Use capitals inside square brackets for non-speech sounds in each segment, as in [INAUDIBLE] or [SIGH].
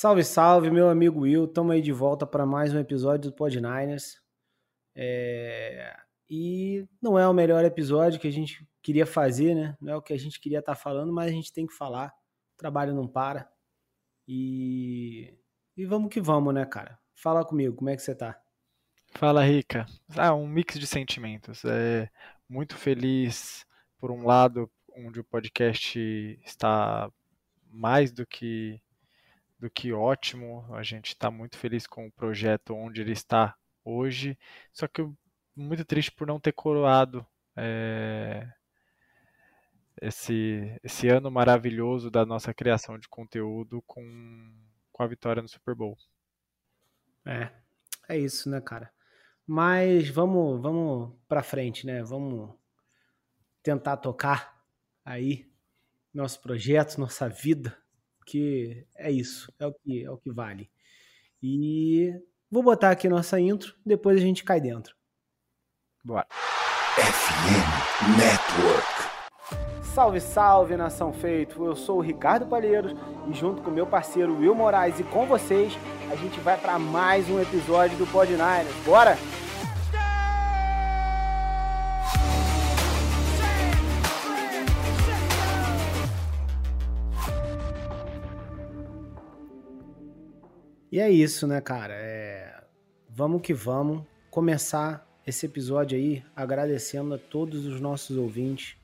Salve, salve, meu amigo Will. Estamos aí de volta para mais um episódio do Pod Niners. É... E não é o melhor episódio que a gente queria fazer, né? Não é o que a gente queria estar tá falando, mas a gente tem que falar. O trabalho não para. E... e vamos que vamos, né, cara? Fala comigo, como é que você tá? Fala, Rica. Ah, um mix de sentimentos. É muito feliz, por um lado, onde o podcast está mais do que do que ótimo. A gente está muito feliz com o projeto onde ele está hoje. Só que muito triste por não ter coroado é, esse, esse ano maravilhoso da nossa criação de conteúdo com, com a vitória no Super Bowl. É, é isso, né, cara? Mas vamos, vamos para frente, né? Vamos tentar tocar aí nosso projeto, nossa vida, porque é isso, é o que é o que vale. E vou botar aqui nossa intro, depois a gente cai dentro. Bora. FM Network. Salve, salve, nação feito! Eu sou o Ricardo Palheiros e junto com meu parceiro Will Moraes e com vocês, a gente vai para mais um episódio do Pod Niners. Bora? E é isso, né, cara? É... Vamos que vamos começar esse episódio aí agradecendo a todos os nossos ouvintes,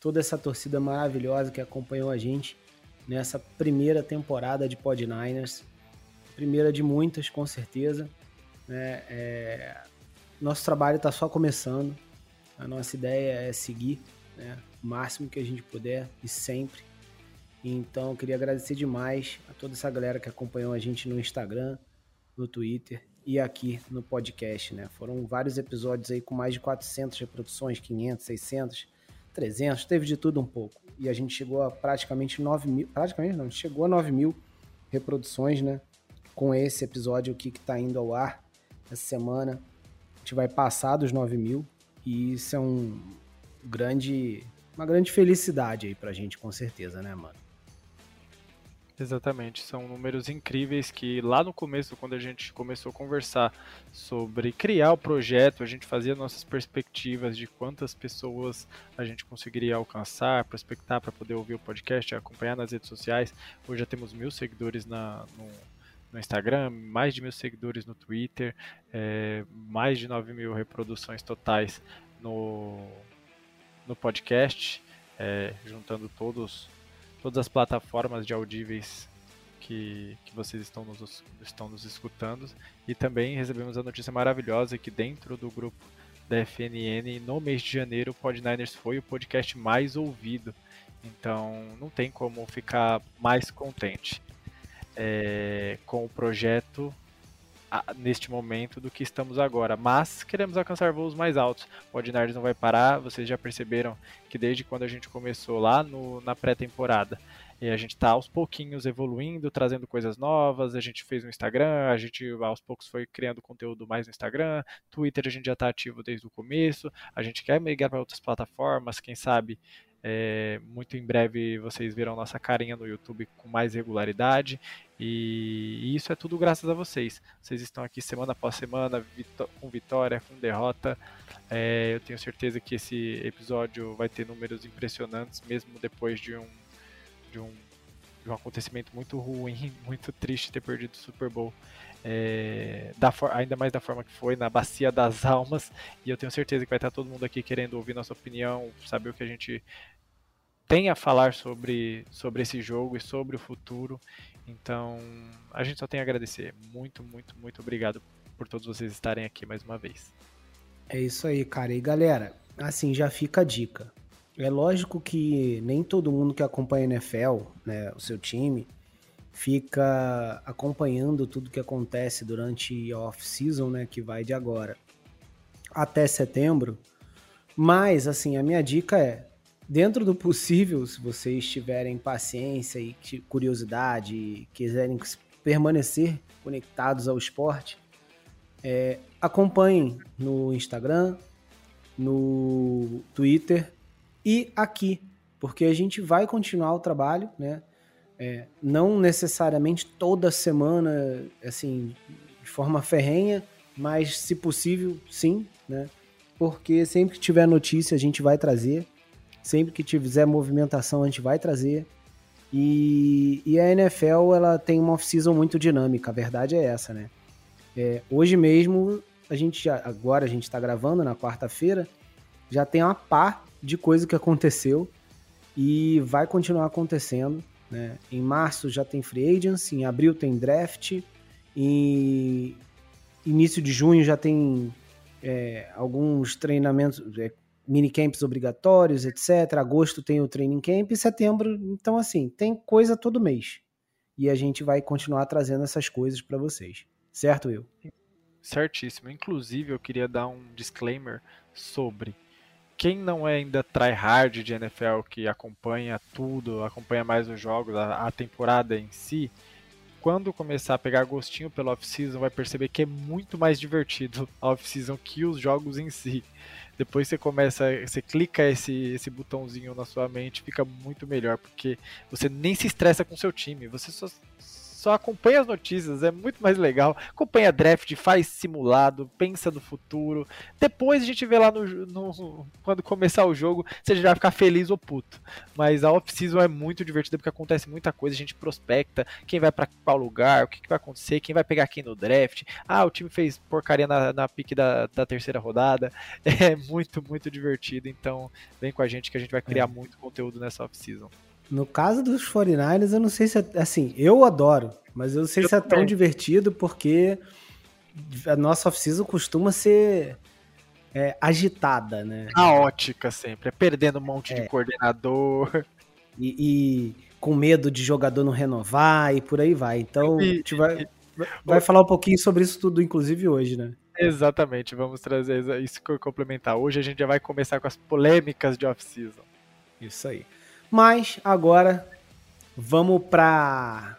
toda essa torcida maravilhosa que acompanhou a gente nessa primeira temporada de Pod Niners. Primeira de muitas, com certeza. Né? É... Nosso trabalho está só começando. A nossa ideia é seguir né? o máximo que a gente puder e sempre então, eu queria agradecer demais a toda essa galera que acompanhou a gente no Instagram, no Twitter e aqui no podcast, né? Foram vários episódios aí com mais de 400 reproduções, 500, 600, 300, teve de tudo um pouco. E a gente chegou a praticamente 9 mil, praticamente não, chegou a 9 mil reproduções, né? Com esse episódio aqui que tá indo ao ar essa semana. A gente vai passar dos 9 mil e isso é um grande, uma grande felicidade aí pra gente, com certeza, né, mano? Exatamente, são números incríveis que lá no começo, quando a gente começou a conversar sobre criar o projeto, a gente fazia nossas perspectivas de quantas pessoas a gente conseguiria alcançar, prospectar para poder ouvir o podcast, acompanhar nas redes sociais. Hoje já temos mil seguidores na, no, no Instagram, mais de mil seguidores no Twitter, é, mais de 9 mil reproduções totais no, no podcast, é, juntando todos todas as plataformas de audíveis que, que vocês estão nos, estão nos escutando. E também recebemos a notícia maravilhosa que dentro do grupo da FNN, no mês de janeiro, o Podniners foi o podcast mais ouvido. Então não tem como ficar mais contente é, com o projeto neste momento do que estamos agora, mas queremos alcançar voos mais altos. O Ordinarios não vai parar, vocês já perceberam que desde quando a gente começou lá no, na pré-temporada, e a gente está aos pouquinhos evoluindo, trazendo coisas novas. A gente fez um Instagram, a gente aos poucos foi criando conteúdo mais no Instagram. Twitter a gente já está ativo desde o começo. A gente quer migrar para outras plataformas, quem sabe é, muito em breve vocês verão nossa carinha no YouTube com mais regularidade. E, e isso é tudo graças a vocês. Vocês estão aqui semana após semana, com vitória, com derrota. É, eu tenho certeza que esse episódio vai ter números impressionantes, mesmo depois de um, de um, de um acontecimento muito ruim, [LAUGHS] muito triste ter perdido o Super Bowl. É, da ainda mais da forma que foi, na bacia das almas. E eu tenho certeza que vai estar todo mundo aqui querendo ouvir nossa opinião, saber o que a gente tem a falar sobre, sobre esse jogo e sobre o futuro. Então, a gente só tem a agradecer. Muito, muito, muito obrigado por todos vocês estarem aqui mais uma vez. É isso aí, cara. E galera, assim, já fica a dica. É lógico que nem todo mundo que acompanha a NFL, né, o seu time, fica acompanhando tudo que acontece durante a off-season, né, que vai de agora até setembro. Mas, assim, a minha dica é dentro do possível, se vocês tiverem paciência e curiosidade e quiserem permanecer conectados ao esporte, é, acompanhem no Instagram, no Twitter e aqui, porque a gente vai continuar o trabalho, né? É, não necessariamente toda semana, assim, de forma ferrenha, mas se possível, sim, né? Porque sempre que tiver notícia a gente vai trazer, sempre que tiver movimentação a gente vai trazer. E, e a NFL ela tem uma off-season muito dinâmica, a verdade é essa, né? É, hoje mesmo, a gente já, agora a gente está gravando na quarta-feira, já tem uma pá de coisa que aconteceu e vai continuar acontecendo. Né? Em março já tem free agents, em abril tem draft, em início de junho já tem é, alguns treinamentos, é, minicamps obrigatórios, etc. Agosto tem o training camp e setembro, então assim, tem coisa todo mês. E a gente vai continuar trazendo essas coisas para vocês. Certo, Will? Certíssimo. Inclusive, eu queria dar um disclaimer sobre quem não é ainda tryhard de NFL, que acompanha tudo, acompanha mais os jogos, a, a temporada em si, quando começar a pegar gostinho pela off-season, vai perceber que é muito mais divertido [LAUGHS] a off-season que os jogos em si. Depois você começa, você clica esse, esse botãozinho na sua mente, fica muito melhor, porque você nem se estressa com seu time, você só só acompanha as notícias, é muito mais legal. Acompanha draft, faz simulado, pensa no futuro. Depois a gente vê lá no, no quando começar o jogo, você já vai ficar feliz ou puto. Mas a off-season é muito divertida porque acontece muita coisa, a gente prospecta quem vai para qual lugar, o que, que, vai acontecer, quem vai pegar quem no draft. Ah, o time fez porcaria na, na pique da, da terceira rodada. [LAUGHS] É muito, muito divertido. Então, vem com a gente que a gente vai criar é. muito conteúdo nessa off-season. No caso dos 49ers, eu não sei se é. Assim, eu adoro, mas eu não sei eu se é tão divertido porque a nossa off-season costuma ser é, agitada, né? Caótica sempre. É perdendo um monte é. de coordenador. E, e, com medo de jogador não renovar e por aí vai. Então, e, a gente vai, vai falar um pouquinho sobre isso tudo, inclusive hoje, né? Exatamente, vamos trazer isso que eu complementar. Hoje a gente já vai começar com as polêmicas de off-season. Isso aí. Mas agora vamos pra.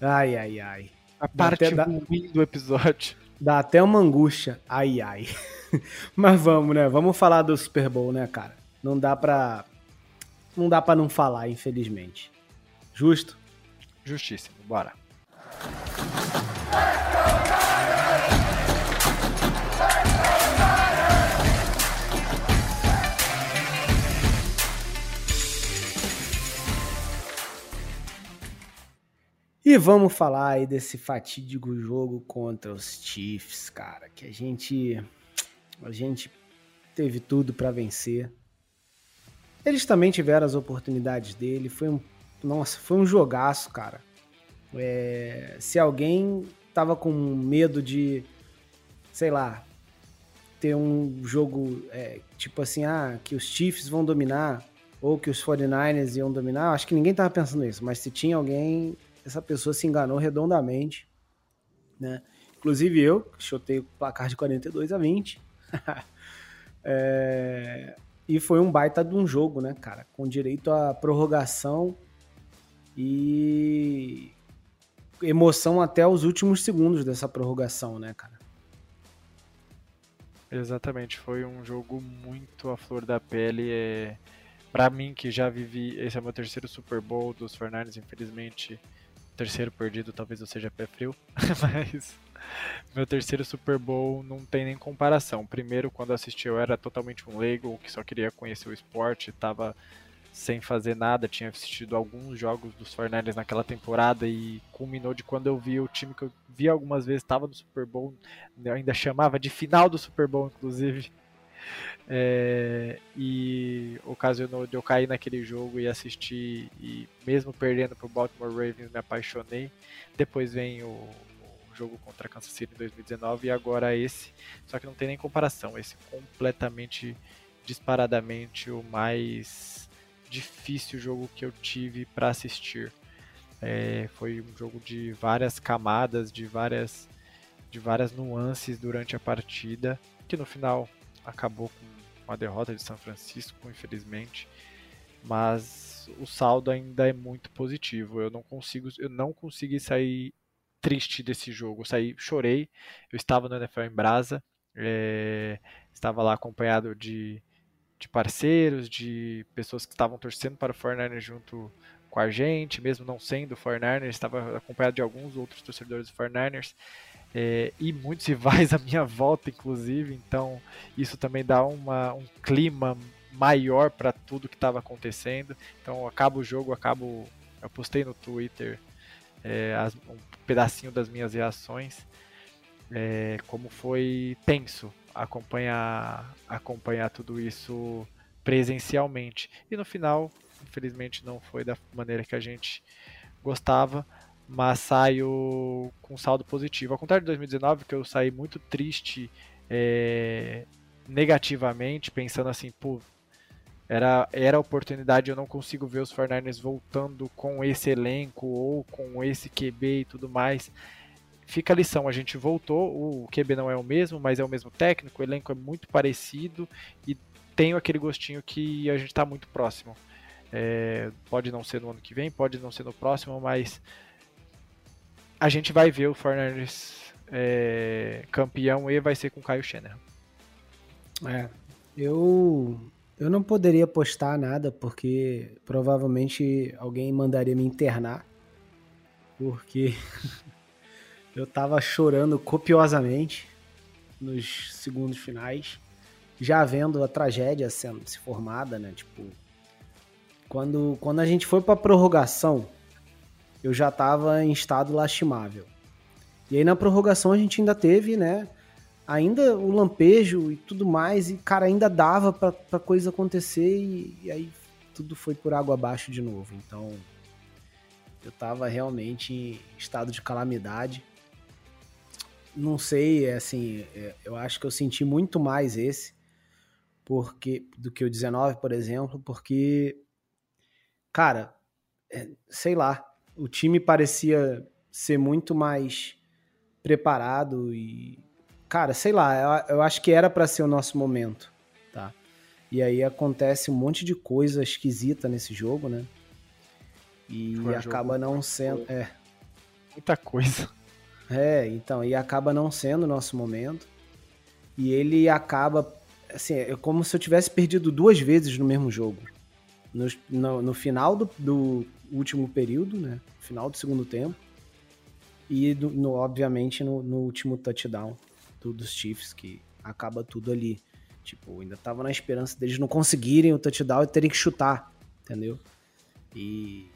Ai, ai, ai. A parte até, ruim do episódio. Dá até uma angústia. Ai, ai. [LAUGHS] Mas vamos, né? Vamos falar do Super Bowl, né, cara? Não dá pra. Não dá pra não falar, infelizmente. Justo? Justíssimo. Bora. E vamos falar aí desse fatídico jogo contra os Chiefs, cara, que a gente a gente teve tudo para vencer. Eles também tiveram as oportunidades dele, foi um nossa, foi um jogaço, cara. É, se alguém tava com medo de, sei lá, ter um jogo é, tipo assim, ah, que os Chiefs vão dominar ou que os 49ers iam dominar, acho que ninguém tava pensando isso, mas se tinha alguém, essa pessoa se enganou redondamente, né? Inclusive eu, chutei o placar de 42 a 20. [LAUGHS] é, e foi um baita de um jogo, né, cara? Com direito à prorrogação e emoção até os últimos segundos dessa prorrogação, né, cara? Exatamente, foi um jogo muito à flor da pele. É... Para mim, que já vivi, esse é meu terceiro Super Bowl dos Fernandes, infelizmente terceiro perdido talvez eu seja pé frio, [LAUGHS] mas meu terceiro Super Bowl não tem nem comparação. Primeiro, quando assisti, eu era totalmente um leigo que só queria conhecer o esporte, estava sem fazer nada, tinha assistido alguns jogos dos Fornells naquela temporada e culminou de quando eu vi o time que eu vi algumas vezes estava no Super Bowl, eu ainda chamava de final do Super Bowl, inclusive. É, e ocasionou de eu cair naquele jogo e assistir, e mesmo perdendo para o Baltimore Ravens, me apaixonei. Depois vem o, o jogo contra Kansas City em 2019 e agora esse, só que não tem nem comparação. Esse completamente, disparadamente, o mais difícil jogo que eu tive para assistir. É, foi um jogo de várias camadas, de várias, de várias nuances durante a partida, que no final acabou com a derrota de São Francisco, infelizmente. Mas o saldo ainda é muito positivo. Eu não consigo, eu não consegui sair triste desse jogo. Eu saí, chorei. Eu estava no NFL em Brasa, é, estava lá acompanhado de, de parceiros, de pessoas que estavam torcendo para o Fortnite junto com a gente, mesmo não sendo 49ers, estava acompanhado de alguns outros torcedores do 49ers. É, e muitos rivais à minha volta, inclusive, então isso também dá uma, um clima maior para tudo que estava acontecendo. Então, acaba o jogo, acabo. Eu postei no Twitter é, as, um pedacinho das minhas reações, é, como foi tenso acompanhar, acompanhar tudo isso presencialmente. E no final, infelizmente, não foi da maneira que a gente gostava, mas saio com saldo positivo. Ao contrário de 2019, que eu saí muito triste é, negativamente, pensando assim, pô, era, era oportunidade, eu não consigo ver os 49ers voltando com esse elenco ou com esse QB e tudo mais. Fica a lição, a gente voltou, o QB não é o mesmo, mas é o mesmo técnico, o elenco é muito parecido e tenho aquele gostinho que a gente está muito próximo. É, pode não ser no ano que vem, pode não ser no próximo, mas a gente vai ver o Fernandes é, campeão e vai ser com o Caio Schenner. É, eu eu não poderia postar nada porque provavelmente alguém mandaria me internar porque [LAUGHS] eu tava chorando copiosamente nos segundos finais, já vendo a tragédia sendo se formada, né? Tipo, quando, quando a gente foi pra prorrogação, eu já estava em estado lastimável. E aí na prorrogação a gente ainda teve, né? Ainda o lampejo e tudo mais, e cara, ainda dava pra coisa acontecer e, e aí tudo foi por água abaixo de novo. Então eu tava realmente em estado de calamidade. Não sei, é assim, é, eu acho que eu senti muito mais esse porque do que o 19, por exemplo, porque cara, é, sei lá, o time parecia ser muito mais preparado e cara, sei lá, eu, eu acho que era para ser o nosso momento, tá? E aí acontece um monte de coisa esquisita nesse jogo, né? E Foi acaba não sendo, é, muita coisa. É, então, e acaba não sendo o nosso momento. E ele acaba assim, é como se eu tivesse perdido duas vezes no mesmo jogo. No, no, no final do, do último período, né? Final do segundo tempo. E, no, obviamente, no, no, último touchdown do, dos Chiefs, que acaba tudo ali. Tipo, ainda tava na esperança deles não conseguirem o touchdown e terem que chutar, entendeu? E,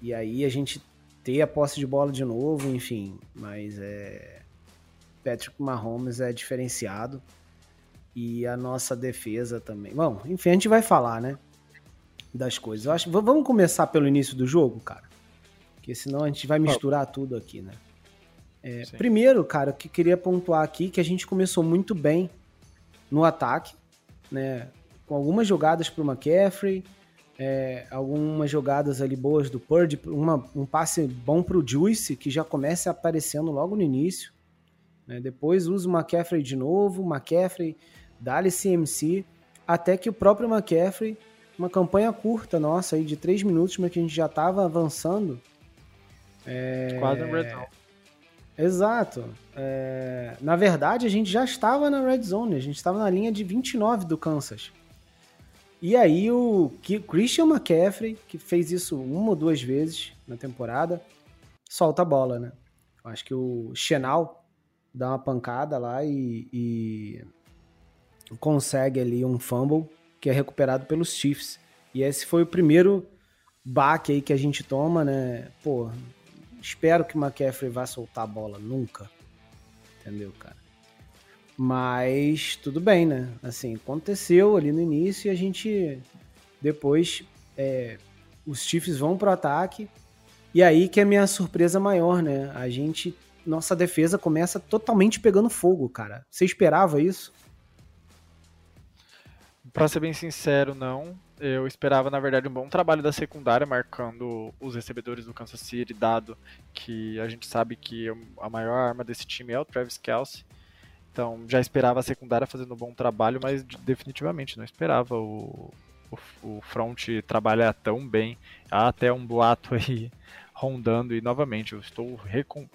e aí a gente ter a posse de bola de novo, enfim. Mas é. Patrick Mahomes é diferenciado. E a nossa defesa também. Bom, enfim, a gente vai falar, né? Das coisas. Eu acho, vamos começar pelo início do jogo, cara? Porque senão a gente vai misturar tudo aqui, né? É, primeiro, cara, que queria pontuar aqui que a gente começou muito bem no ataque, né? Com algumas jogadas para o McCaffrey, é, algumas jogadas ali boas do Purdy, uma, um passe bom para o Juice, que já começa aparecendo logo no início. Né? Depois usa o McCaffrey de novo, McCaffrey dá-lhe CMC, até que o próprio McCaffrey uma campanha curta nossa aí de três minutos, mas que a gente já estava avançando. É... Quase no Red Zone. Exato. É... Na verdade, a gente já estava na Red Zone, a gente estava na linha de 29 do Kansas. E aí o Christian McCaffrey, que fez isso uma ou duas vezes na temporada, solta a bola, né? Acho que o Chenal dá uma pancada lá e, e consegue ali um fumble que é recuperado pelos Chiefs. E esse foi o primeiro baque aí que a gente toma, né? Pô, espero que o McCaffrey vá soltar a bola nunca. Entendeu, cara? Mas tudo bem, né? Assim, aconteceu ali no início e a gente depois é, os Chiefs vão pro ataque. E aí que é a minha surpresa maior, né? A gente nossa defesa começa totalmente pegando fogo, cara. Você esperava isso? Para ser bem sincero, não. Eu esperava, na verdade, um bom trabalho da secundária, marcando os recebedores do Kansas City, dado que a gente sabe que a maior arma desse time é o Travis Kelsey. Então, já esperava a secundária fazendo um bom trabalho, mas definitivamente não esperava o, o, o front trabalhar tão bem. Há até um boato [LAUGHS] aí rondando, e novamente, eu estou,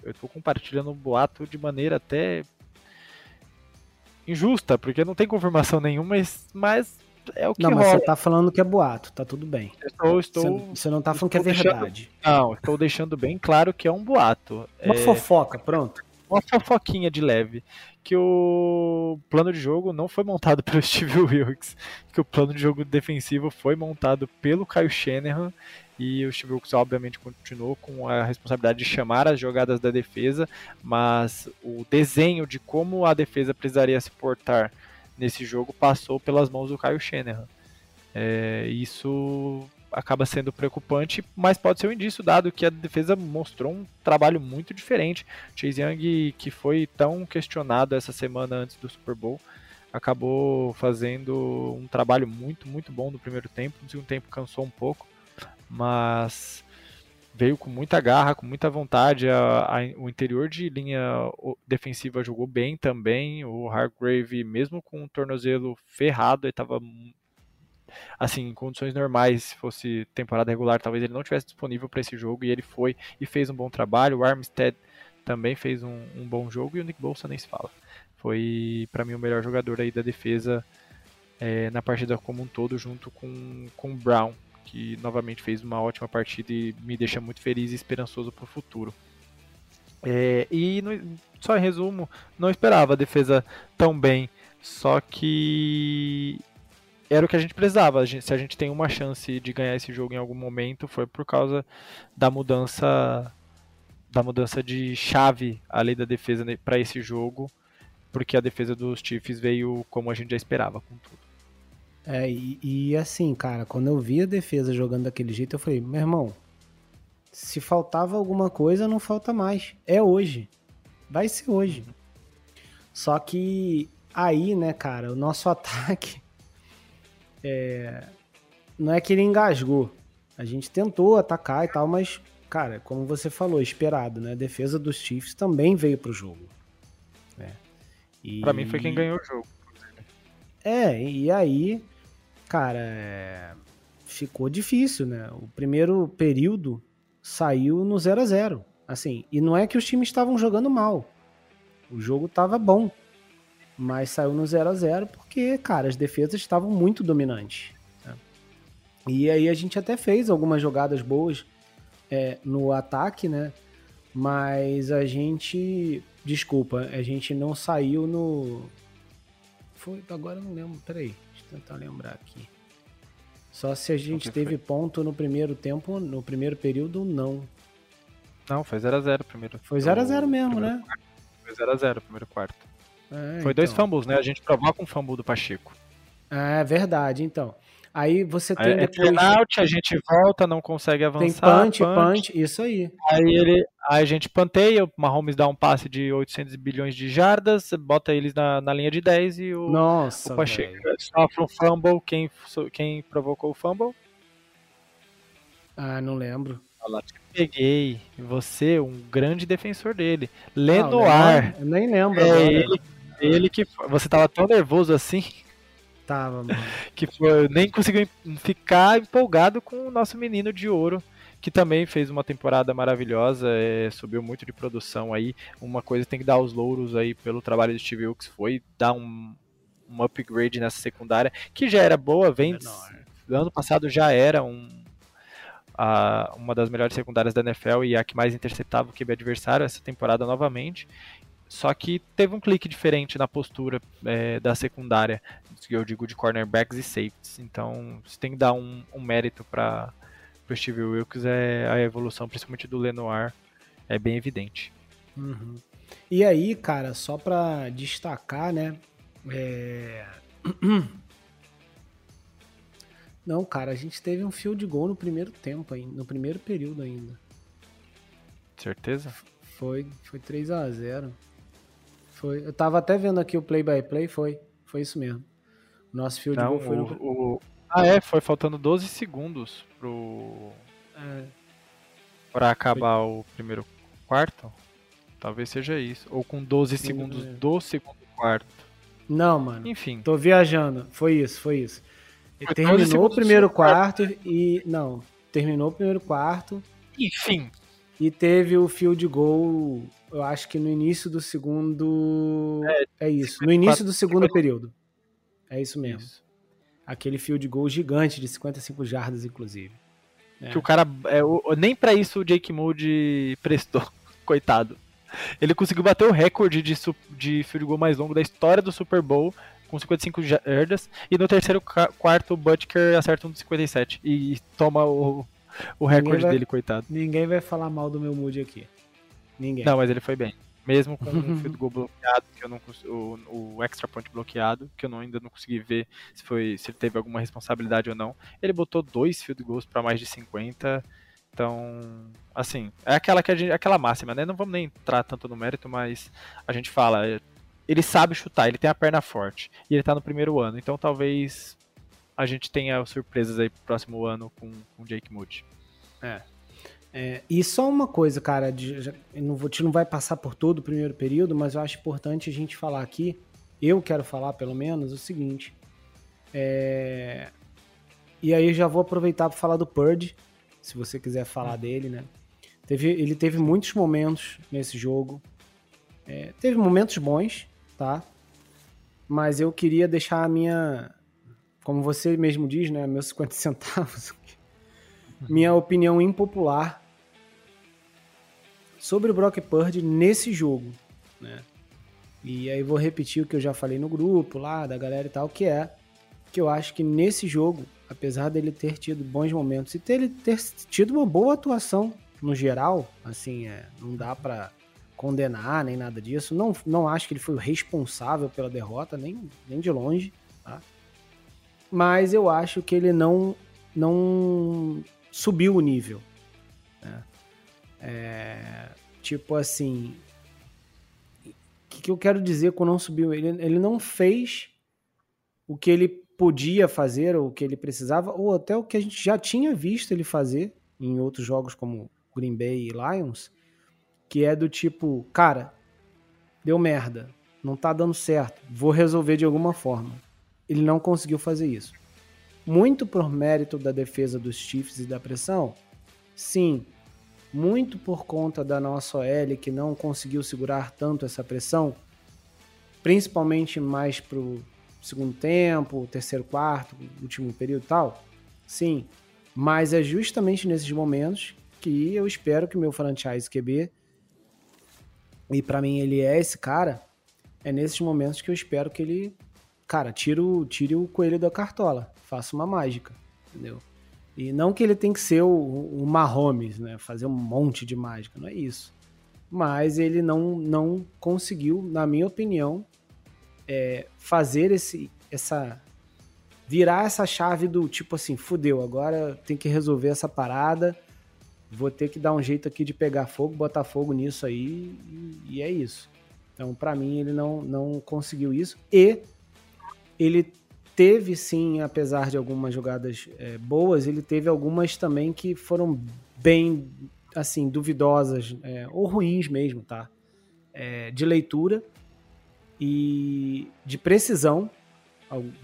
eu estou compartilhando um boato de maneira até injusta, porque não tem confirmação nenhuma, mas, mas é o que Não, mas rola. você tá falando que é boato, tá tudo bem. Estou, estou, Você, você não tá falando que é deixando- verdade. Não, estou deixando bem claro que é um boato. Uma é, fofoca, pronto. uma fofoquinha de leve. Que o plano de jogo não foi montado [LAUGHS] pelo Steve Wilkes. Que o plano de jogo defensivo foi montado pelo Kyle Shanahan. E o Steve Wilkes, obviamente, continuou com a responsabilidade de chamar as jogadas da defesa. Mas o desenho de como a defesa precisaria se portar nesse jogo passou pelas mãos do Kyle Shanahan. É, isso acaba sendo preocupante, mas pode ser um indício, dado que a defesa mostrou um trabalho muito diferente. Chase Young, que foi tão questionado essa semana antes do Super Bowl, acabou fazendo um trabalho muito, muito bom no primeiro tempo. No segundo tempo cansou um pouco, mas veio com muita garra, com muita vontade. A- a- o interior de linha defensiva jogou bem também. O Hargrave, mesmo com o tornozelo ferrado, ele estava assim, em condições normais, se fosse temporada regular, talvez ele não tivesse disponível para esse jogo e ele foi e fez um bom trabalho. O Armstead também fez um, um bom jogo e o Nick Bolsa nem se fala. Foi para mim o melhor jogador aí da defesa é, na partida como um todo, junto com, com o Brown, que novamente fez uma ótima partida e me deixa muito feliz e esperançoso para o futuro. É, e no- só em resumo, não esperava a defesa tão bem, só que era o que a gente precisava. A gente- se a gente tem uma chance de ganhar esse jogo em algum momento, foi por causa da mudança da mudança de chave ali da defesa para esse jogo, porque a defesa dos Chiefs veio como a gente já esperava com tudo. É, e, e assim, cara, quando eu vi a defesa jogando daquele jeito, eu falei, meu irmão, se faltava alguma coisa, não falta mais. É hoje. Vai ser hoje. Só que aí, né, cara, o nosso [LAUGHS] ataque é, não é que ele engasgou. A gente tentou atacar e tal, mas, cara, como você falou, esperado, né? A defesa dos Chiefs também veio pro jogo. Né? E... Para mim foi quem ganhou o jogo. É, e aí, cara, é, ficou difícil, né? O primeiro período saiu no 0 a 0 Assim, e não é que os times estavam jogando mal. O jogo tava bom. Mas saiu no 0 a 0 porque, cara, as defesas estavam muito dominantes. né? E aí a gente até fez algumas jogadas boas é, no ataque, né? Mas a gente. Desculpa, a gente não saiu no. Foi, agora eu não lembro. Peraí, tentar lembrar aqui. Só se a gente que teve foi? ponto no primeiro tempo, no primeiro período, não. Não, foi 0x0 primeiro. Foi 0 a 0 O mesmo, primeiro- né? Foi 0x0 primeiro quarto. É, Foi dois então. fumbles, né? A gente provoca um fumble do Pacheco. É verdade, então. Aí você tem Aí, é depois. turnout, a gente volta, não consegue Tem avançar. punch, punch, isso aí. Aí, ele, aí a gente panteia, o Mahomes dá um passe de 800 bilhões de jardas, bota eles na, na linha de 10 e o, Nossa, o Pacheco velho. sofre um fumble. Quem, quem provocou o fumble? Ah, não lembro. Olha lá, te peguei. Você, um grande defensor dele. Ah, Lenoir. eu nem lembro é ele, ele que. Você tava tão nervoso assim Tava, mano. [LAUGHS] que foi, nem conseguiu ficar empolgado com o nosso menino de ouro, que também fez uma temporada maravilhosa, é, subiu muito de produção aí. Uma coisa tem que dar os louros aí pelo trabalho do Steve Wilkes foi dar um, um upgrade nessa secundária, que já era boa, vem ano passado já era um, a- uma das melhores secundárias da NFL e a que mais interceptava o QB adversário essa temporada novamente. Só que teve um clique diferente na postura é, da secundária, que eu digo de cornerbacks e safeties. Então, você tem que dar um, um mérito para o Steve Wilkes, é a evolução, principalmente do Lenoir, é bem evidente. Uhum. E aí, cara, só pra destacar, né? é, [CLEARS THROAT] Não, cara, a gente teve um field goal no primeiro tempo ainda, no primeiro período ainda. Certeza? Foi, foi 3 a 0. Foi, eu tava até vendo aqui o play by play, foi, foi isso mesmo. Nosso field Não, goal foi no... o, o- Ah, é, foi faltando 12 segundos pro é, para acabar o primeiro quarto. Talvez seja isso. Ou com 12 Sim, segundos é. do segundo quarto. Não, mano. Enfim. Tô viajando. Foi isso, foi isso. Ele Foi 12 terminou o primeiro quarto. quarto e. Não. Terminou o primeiro quarto Enfim. E teve o field goal, eu acho que no início do segundo. É, isso. No início do segundo período. É isso mesmo. Isso. aquele field goal gigante de 55 jardas, inclusive. É. Que o cara. É, o, nem para isso o Jake Moody prestou, [LAUGHS] coitado. Ele conseguiu bater o recorde de, de field goal mais longo da história do Super Bowl com 55 jardas. E no terceiro quarto o Butker acerta um de 57 e toma o, o recorde vai, dele, coitado. Ninguém vai falar mal do meu Moody aqui. Ninguém. Não, mas ele foi bem. Mesmo com [LAUGHS] o field goal bloqueado, que eu não o, o extra point bloqueado, que eu não, ainda não consegui ver se foi se ele teve alguma responsabilidade ou não. Ele botou dois field goals para mais de 50. Então, assim, é aquela que gente, aquela máxima, né? Não vamos nem entrar tanto no mérito, mas a gente fala, ele sabe chutar, ele tem a perna forte e ele tá no primeiro ano. Então, talvez a gente tenha surpresas aí pro próximo ano com o Jake Moody. É, é, e só uma coisa, cara, de, já, não vou, não vai passar por todo o primeiro período, mas eu acho importante a gente falar aqui, eu quero falar pelo menos, o seguinte. É, e aí já vou aproveitar para falar do Purge, se você quiser falar hum. dele, né? Teve, ele teve muitos momentos nesse jogo. É, teve momentos bons, tá? Mas eu queria deixar a minha. Como você mesmo diz, né? Meus [LAUGHS] 50 centavos minha opinião impopular sobre o Brock Purdy nesse jogo, né? E aí vou repetir o que eu já falei no grupo lá da galera e tal, que é que eu acho que nesse jogo, apesar dele ter tido bons momentos e ter, ter tido uma boa atuação no geral, assim, é, não dá para condenar nem nada disso. Não, não acho que ele foi o responsável pela derrota, nem, nem de longe, tá? Mas eu acho que ele não não subiu o nível. Né? É, tipo assim, o que, que, eu quero dizer com não subiu? Ele, ele não fez o que ele podia fazer, ou o que ele precisava, ou até o que a gente já tinha visto ele fazer em outros jogos como Green Bay e Lions, que é do tipo, cara, deu merda, não tá dando certo, vou resolver de alguma forma. Ele não conseguiu fazer isso. Muito por mérito da defesa dos Chiefs e da pressão? Sim. Muito por conta da nossa OL que não conseguiu segurar tanto essa pressão, principalmente mais pro segundo tempo, terceiro quarto, último período e tal? Sim. Mas é justamente nesses momentos que eu espero que meu franchise QB, e para mim ele é esse cara, é nesses momentos que eu espero que ele, cara, tire o, tire o coelho da cartola faça uma mágica, entendeu? E não que ele tem que ser o, o Mahomes, né? Fazer um monte de mágica, não é isso. Mas ele não, não conseguiu, na minha opinião, é, fazer esse, essa. virar essa chave do tipo assim, fudeu, agora tem que resolver essa parada, vou ter que dar um jeito aqui de pegar fogo, botar fogo nisso aí, e, e é isso. Então, para mim, ele não, não conseguiu isso. E ele teve sim, apesar de algumas jogadas é, boas, ele teve algumas também que foram bem, assim, duvidosas é, ou ruins mesmo, tá? É, de leitura e de precisão.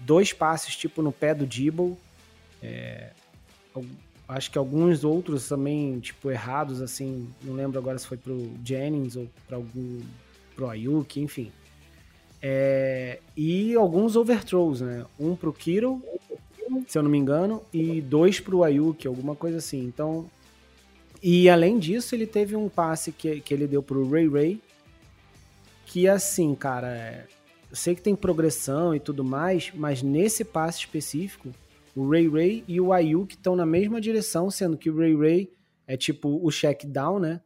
Dois passes, tipo, no pé do Dibble. É, acho que alguns outros também, tipo, errados, assim, não lembro agora se foi pro Jennings ou para algum pro Ayuk, enfim. É, e alguns overthrows, né? Um pro Kiro, se eu não me engano, e dois pro Ayuki, alguma coisa assim. Então, e além disso, ele teve um passe que, que ele deu pro Ray Ray, que assim, cara, é, eu sei que tem progressão e tudo mais, mas nesse passe específico, o Ray Ray e o Ayuk estão na mesma direção, sendo que o Ray Ray é tipo o check down, né?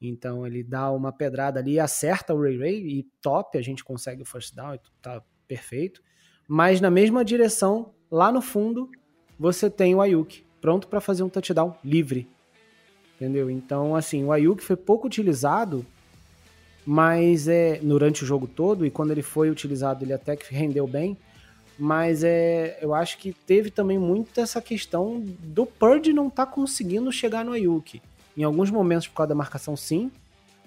Então ele dá uma pedrada ali, acerta o Ray Ray e top, a gente consegue o first down tá perfeito. Mas na mesma direção, lá no fundo, você tem o Ayuk pronto para fazer um touchdown livre. Entendeu? Então, assim, o Ayuk foi pouco utilizado, mas é durante o jogo todo e quando ele foi utilizado, ele até que rendeu bem. Mas é, eu acho que teve também muito essa questão do Purdy não estar tá conseguindo chegar no Ayuk. Em alguns momentos por causa da marcação, sim,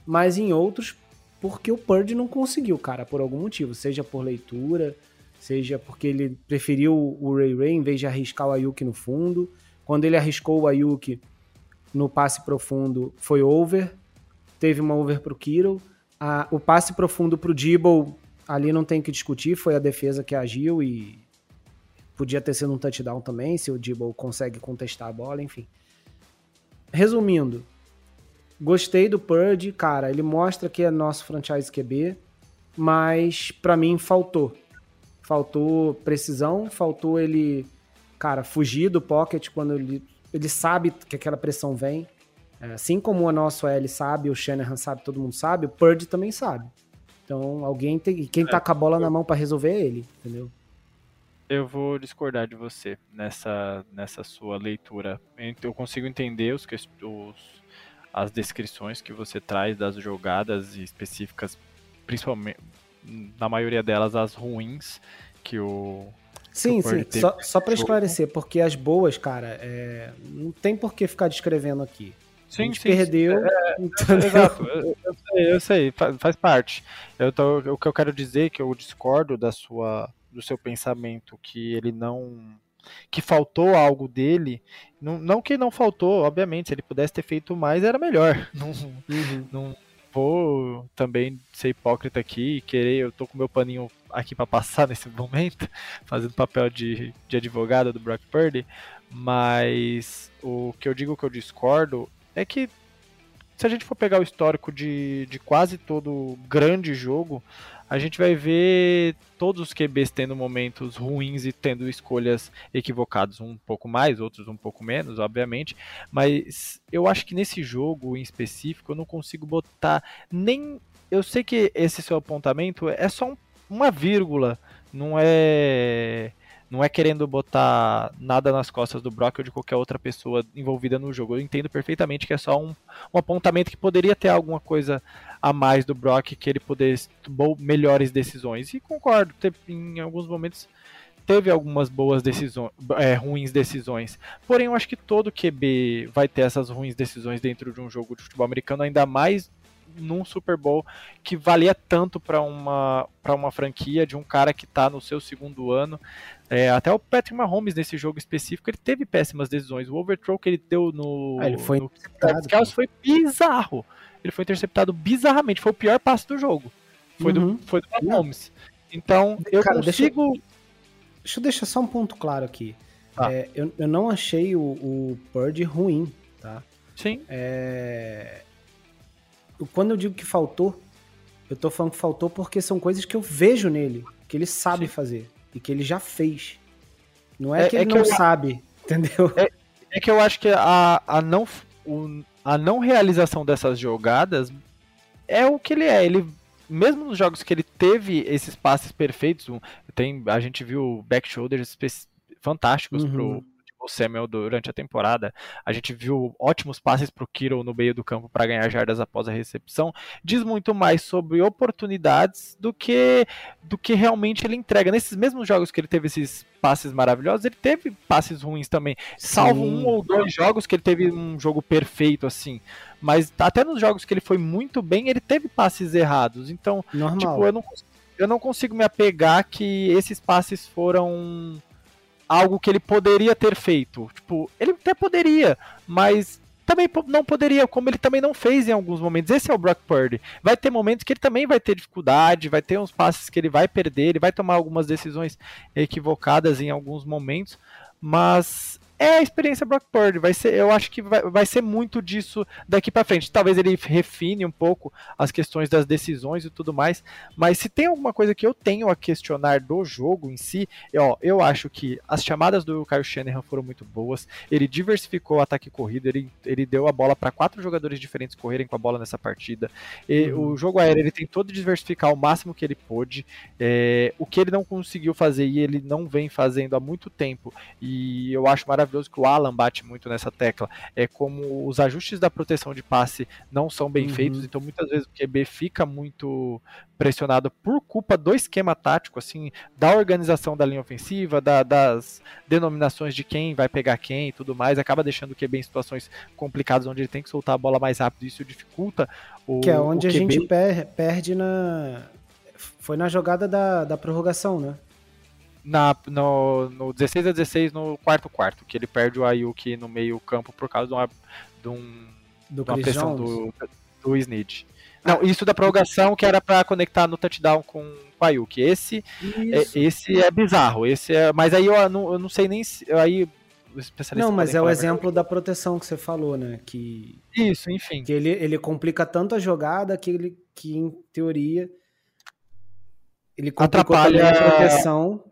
mas em outros porque o Purdy não conseguiu, cara, por algum motivo, seja por leitura, seja porque ele preferiu o Ray Ray em vez de arriscar o Ayuk no fundo. Quando ele arriscou o Ayuk no passe profundo, foi over. Teve uma over pro Kiro. A, o passe profundo pro Dibble, ali não tem que discutir, foi a defesa que agiu e podia ter sido um touchdown também, se o Dibble consegue contestar a bola, enfim. Resumindo, gostei do Purdy, cara, ele mostra que é nosso franchise QB, mas para mim faltou. Faltou precisão, faltou ele, cara, fugir do pocket quando ele, ele sabe que aquela pressão vem. É, assim como o nosso L sabe, o Shanahan sabe, todo mundo sabe, o Purdy também sabe. Então, alguém tem. Quem tá é, com a bola na mão para resolver é ele, entendeu? Eu vou discordar de você nessa, nessa sua leitura. Eu consigo entender os, os, as descrições que você traz das jogadas específicas, principalmente, na maioria delas, as ruins que o. Sim, que o sim. Só, só para esclarecer, porque as boas, cara, é, não tem por que ficar descrevendo aqui. Sim, a gente sim, perdeu. Sim. É, é exato, eu, eu, sei, eu sei, faz, faz parte. Eu tô, o que eu quero dizer é que eu discordo da sua, do seu pensamento, que ele não. que faltou algo dele. Não, não que não faltou, obviamente, se ele pudesse ter feito mais, era melhor. [LAUGHS] Não, uhum. não vou também ser hipócrita aqui e querer. Eu tô com meu paninho aqui para passar [LAUGHS] nesse momento, fazendo papel de, de advogado do Brock Purdy. Mas o que eu digo que eu discordo é que se a gente for pegar o histórico de, de quase todo grande jogo, a gente vai ver todos os QBs tendo momentos ruins e tendo escolhas equivocadas, um pouco mais, outros um pouco menos, obviamente, mas eu acho que nesse jogo em específico eu não consigo botar nem. Eu sei que esse seu apontamento é só um, uma vírgula, não é não é querendo botar nada nas costas do Brock ou de qualquer outra pessoa envolvida no jogo. Eu entendo perfeitamente que é só um, um apontamento que poderia ter alguma coisa a mais do Brock que ele pudesse tomar melhores decisões. E concordo, em alguns momentos teve algumas boas decisões, é, ruins decisões. Porém, eu acho que todo QB vai ter essas ruins decisões dentro de um jogo de futebol americano, ainda mais num Super Bowl que valia tanto para uma, uma franquia de um cara que está no seu segundo ano. É, até o Patrick Mahomes nesse jogo específico ele teve péssimas decisões. O overthrow que ele deu no, ah, ele foi no foi bizarro. Ele foi interceptado bizarramente. Foi o pior passe do jogo. Foi, uhum. do, foi do Mahomes. Então, eu cara, consigo. Deixa, deixa eu deixar só um ponto claro aqui. Ah. É, eu, eu não achei o, o Purdy ruim, tá? Sim. É, quando eu digo que faltou, eu tô falando que faltou porque são coisas que eu vejo nele, que ele sabe Sim. fazer e que ele já fez. Não é, é que ele é que não eu, sabe, [LAUGHS] entendeu? É, é, que eu acho que a, a, não, o, a não realização dessas jogadas é o que ele é. Ele mesmo nos jogos que ele teve esses passes perfeitos, tem, a gente viu back shoulders fantásticos uhum. pro, o Samuel durante a temporada. A gente viu ótimos passes para o Kiro no meio do campo para ganhar jardas após a recepção. Diz muito mais sobre oportunidades do que do que realmente ele entrega. Nesses mesmos jogos que ele teve esses passes maravilhosos, ele teve passes ruins também. Salvo Sim. um ou dois jogos que ele teve um jogo perfeito assim. Mas até nos jogos que ele foi muito bem, ele teve passes errados. Então, Normal. tipo, eu não eu não consigo me apegar que esses passes foram algo que ele poderia ter feito. Tipo, ele até poderia, mas também não poderia, como ele também não fez em alguns momentos. Esse é o Brock Purdy. Vai ter momentos que ele também vai ter dificuldade, vai ter uns passes que ele vai perder, ele vai tomar algumas decisões equivocadas em alguns momentos, mas é a experiência Brock Purdy. Vai ser, eu acho que vai, vai ser muito disso daqui para frente. Talvez ele refine um pouco as questões das decisões e tudo mais. Mas se tem alguma coisa que eu tenho a questionar do jogo em si, ó, eu acho que as chamadas do Kyle Shanahan foram muito boas. Ele diversificou o ataque corrido. Ele, ele deu a bola para quatro jogadores diferentes correrem com a bola nessa partida. E, uhum. O jogo aéreo ele tentou diversificar o máximo que ele pôde. É, o que ele não conseguiu fazer e ele não vem fazendo há muito tempo. E eu acho maravilhoso maravilhoso que o Alan bate muito nessa tecla, é como os ajustes da proteção de passe não são bem uhum. feitos, então muitas vezes o QB fica muito pressionado por culpa do esquema tático, assim, da organização da linha ofensiva, da, das denominações de quem vai pegar quem e tudo mais, acaba deixando o QB em situações complicadas onde ele tem que soltar a bola mais rápido, isso dificulta o Que é onde a gente per perde na... Foi na jogada da, da prorrogação, né? Na, no, no 16 a 16 no quarto quarto, que ele perde o Ayuki no meio campo por causa de uma, de um, do de uma pressão do, do Snid. Não, ah, isso da prorrogação que era para conectar no touchdown com o Ayuk. Esse, é, esse é bizarro. Esse é, mas aí eu não, eu não sei nem se. Aí, não, mas é o exemplo da proteção que você falou, né? Que, Isso, enfim. Que ele, ele complica tanto a jogada que ele que, em teoria, ele atrapalha a proteção.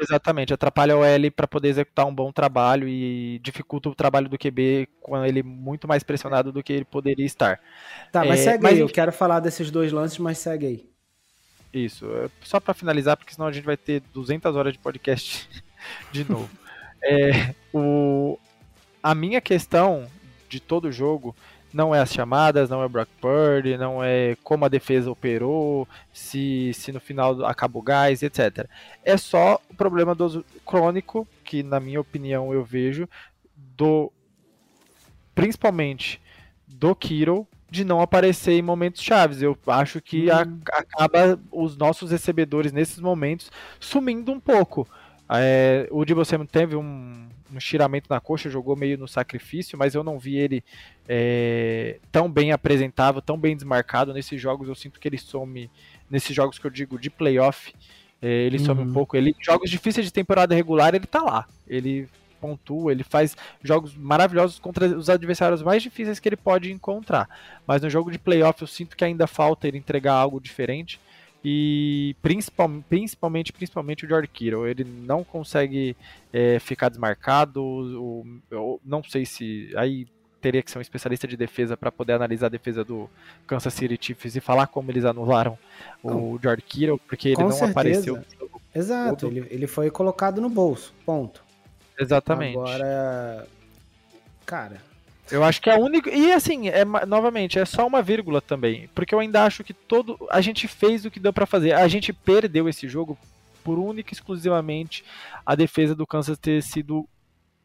Exatamente, atrapalha o L para poder executar um bom trabalho e dificulta o trabalho do QB com ele muito mais pressionado do que ele poderia estar. Tá, mas é, segue mas aí, eu quero falar desses dois lances, mas segue aí. Isso, é, só para finalizar, porque senão a gente vai ter 200 horas de podcast [LAUGHS] de novo. é, o, a minha questão de todo o jogo não é as chamadas, não é o Brock Purdy, não é como a defesa operou, se, se no final acaba o gás, etc. É só o problema do crônico, que na minha opinião eu vejo, do principalmente do Kiro de não aparecer em momentos chaves. Eu acho que hum. a, acaba os nossos recebedores nesses momentos sumindo um pouco. É, o Debo Samuel teve um, um estiramento na coxa, jogou meio no sacrifício, mas eu não vi ele é, tão bem apresentável, tão bem desmarcado. Nesses jogos eu sinto que ele some, nesses jogos que eu digo de playoff, é, ele uhum. some um uhum. pouco. Ele Jogos difíceis de temporada regular, ele tá lá. Ele pontua, ele faz jogos maravilhosos contra os adversários mais difíceis que ele pode encontrar. Mas no jogo de playoff eu sinto que ainda falta ele entregar algo diferente e principal, principalmente, principalmente o George Kittle. Ele não consegue é, ficar desmarcado. O, não sei se aí teria que ser um especialista de defesa para poder analisar a defesa do Kansas City Chiefs e falar como eles anularam o George Kittle, porque ele Com não certeza. apareceu. Exato, ele, ele foi colocado no bolso, ponto. Exatamente. Agora, cara, eu acho que é a única. E assim, é, novamente, é só uma vírgula também. Porque eu ainda acho que todo. A gente fez o que deu para fazer. A gente perdeu esse jogo por única e exclusivamente a defesa do Kansas ter sido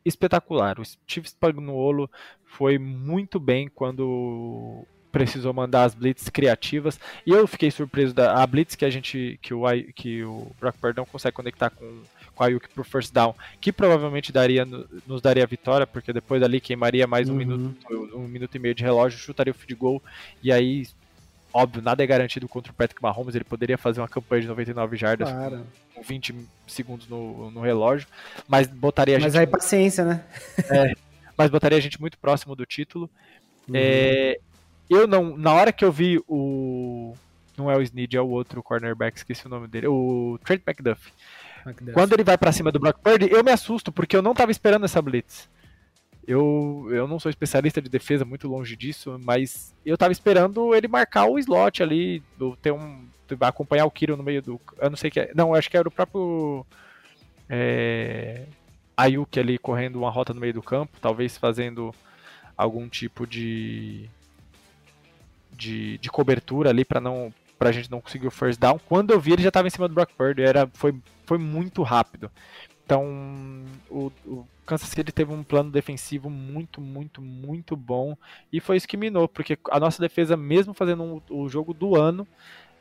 espetacular. O Steve Spagnuolo foi muito bem quando precisou mandar as blitz criativas. E eu fiquei surpreso da a blitz que a gente que o que o Brock Purdy não consegue conectar com com a Yuki pro first down, que provavelmente daria, nos daria a vitória, porque depois dali queimaria mais um, uhum. minuto, um minuto e meio de relógio, chutaria o field goal, e aí, óbvio, nada é garantido contra o Patrick Mahomes, ele poderia fazer uma campanha de 99 jardas claro. com 20 segundos no, no relógio, mas botaria a mas gente... Mas aí paciência, né? é, mas botaria a gente muito próximo do título. Uhum. É, eu não, na hora que eu vi o não é o Snead, é o outro cornerback, esqueci o nome dele, o Trent McDuff. Quando ele vai para cima do Brock Purdy, eu me assusto, porque eu não tava esperando essa blitz. Eu, eu não sou especialista de defesa, muito longe disso, mas eu tava esperando ele marcar o slot ali, ter um, acompanhar o Kiro no meio do. Eu não sei que é. Não, acho que era o próprio. É, Ayuk ali correndo uma rota no meio do campo, talvez fazendo algum tipo de. De, de cobertura ali para não pra gente não conseguir o first down. Quando eu vi, ele já estava em cima do Brock Purdy, era, foi, foi muito rápido. Então, o, o, Kansas City teve um plano defensivo muito, muito, muito bom. E foi isso que minou, porque a nossa defesa, mesmo fazendo um, o jogo do ano,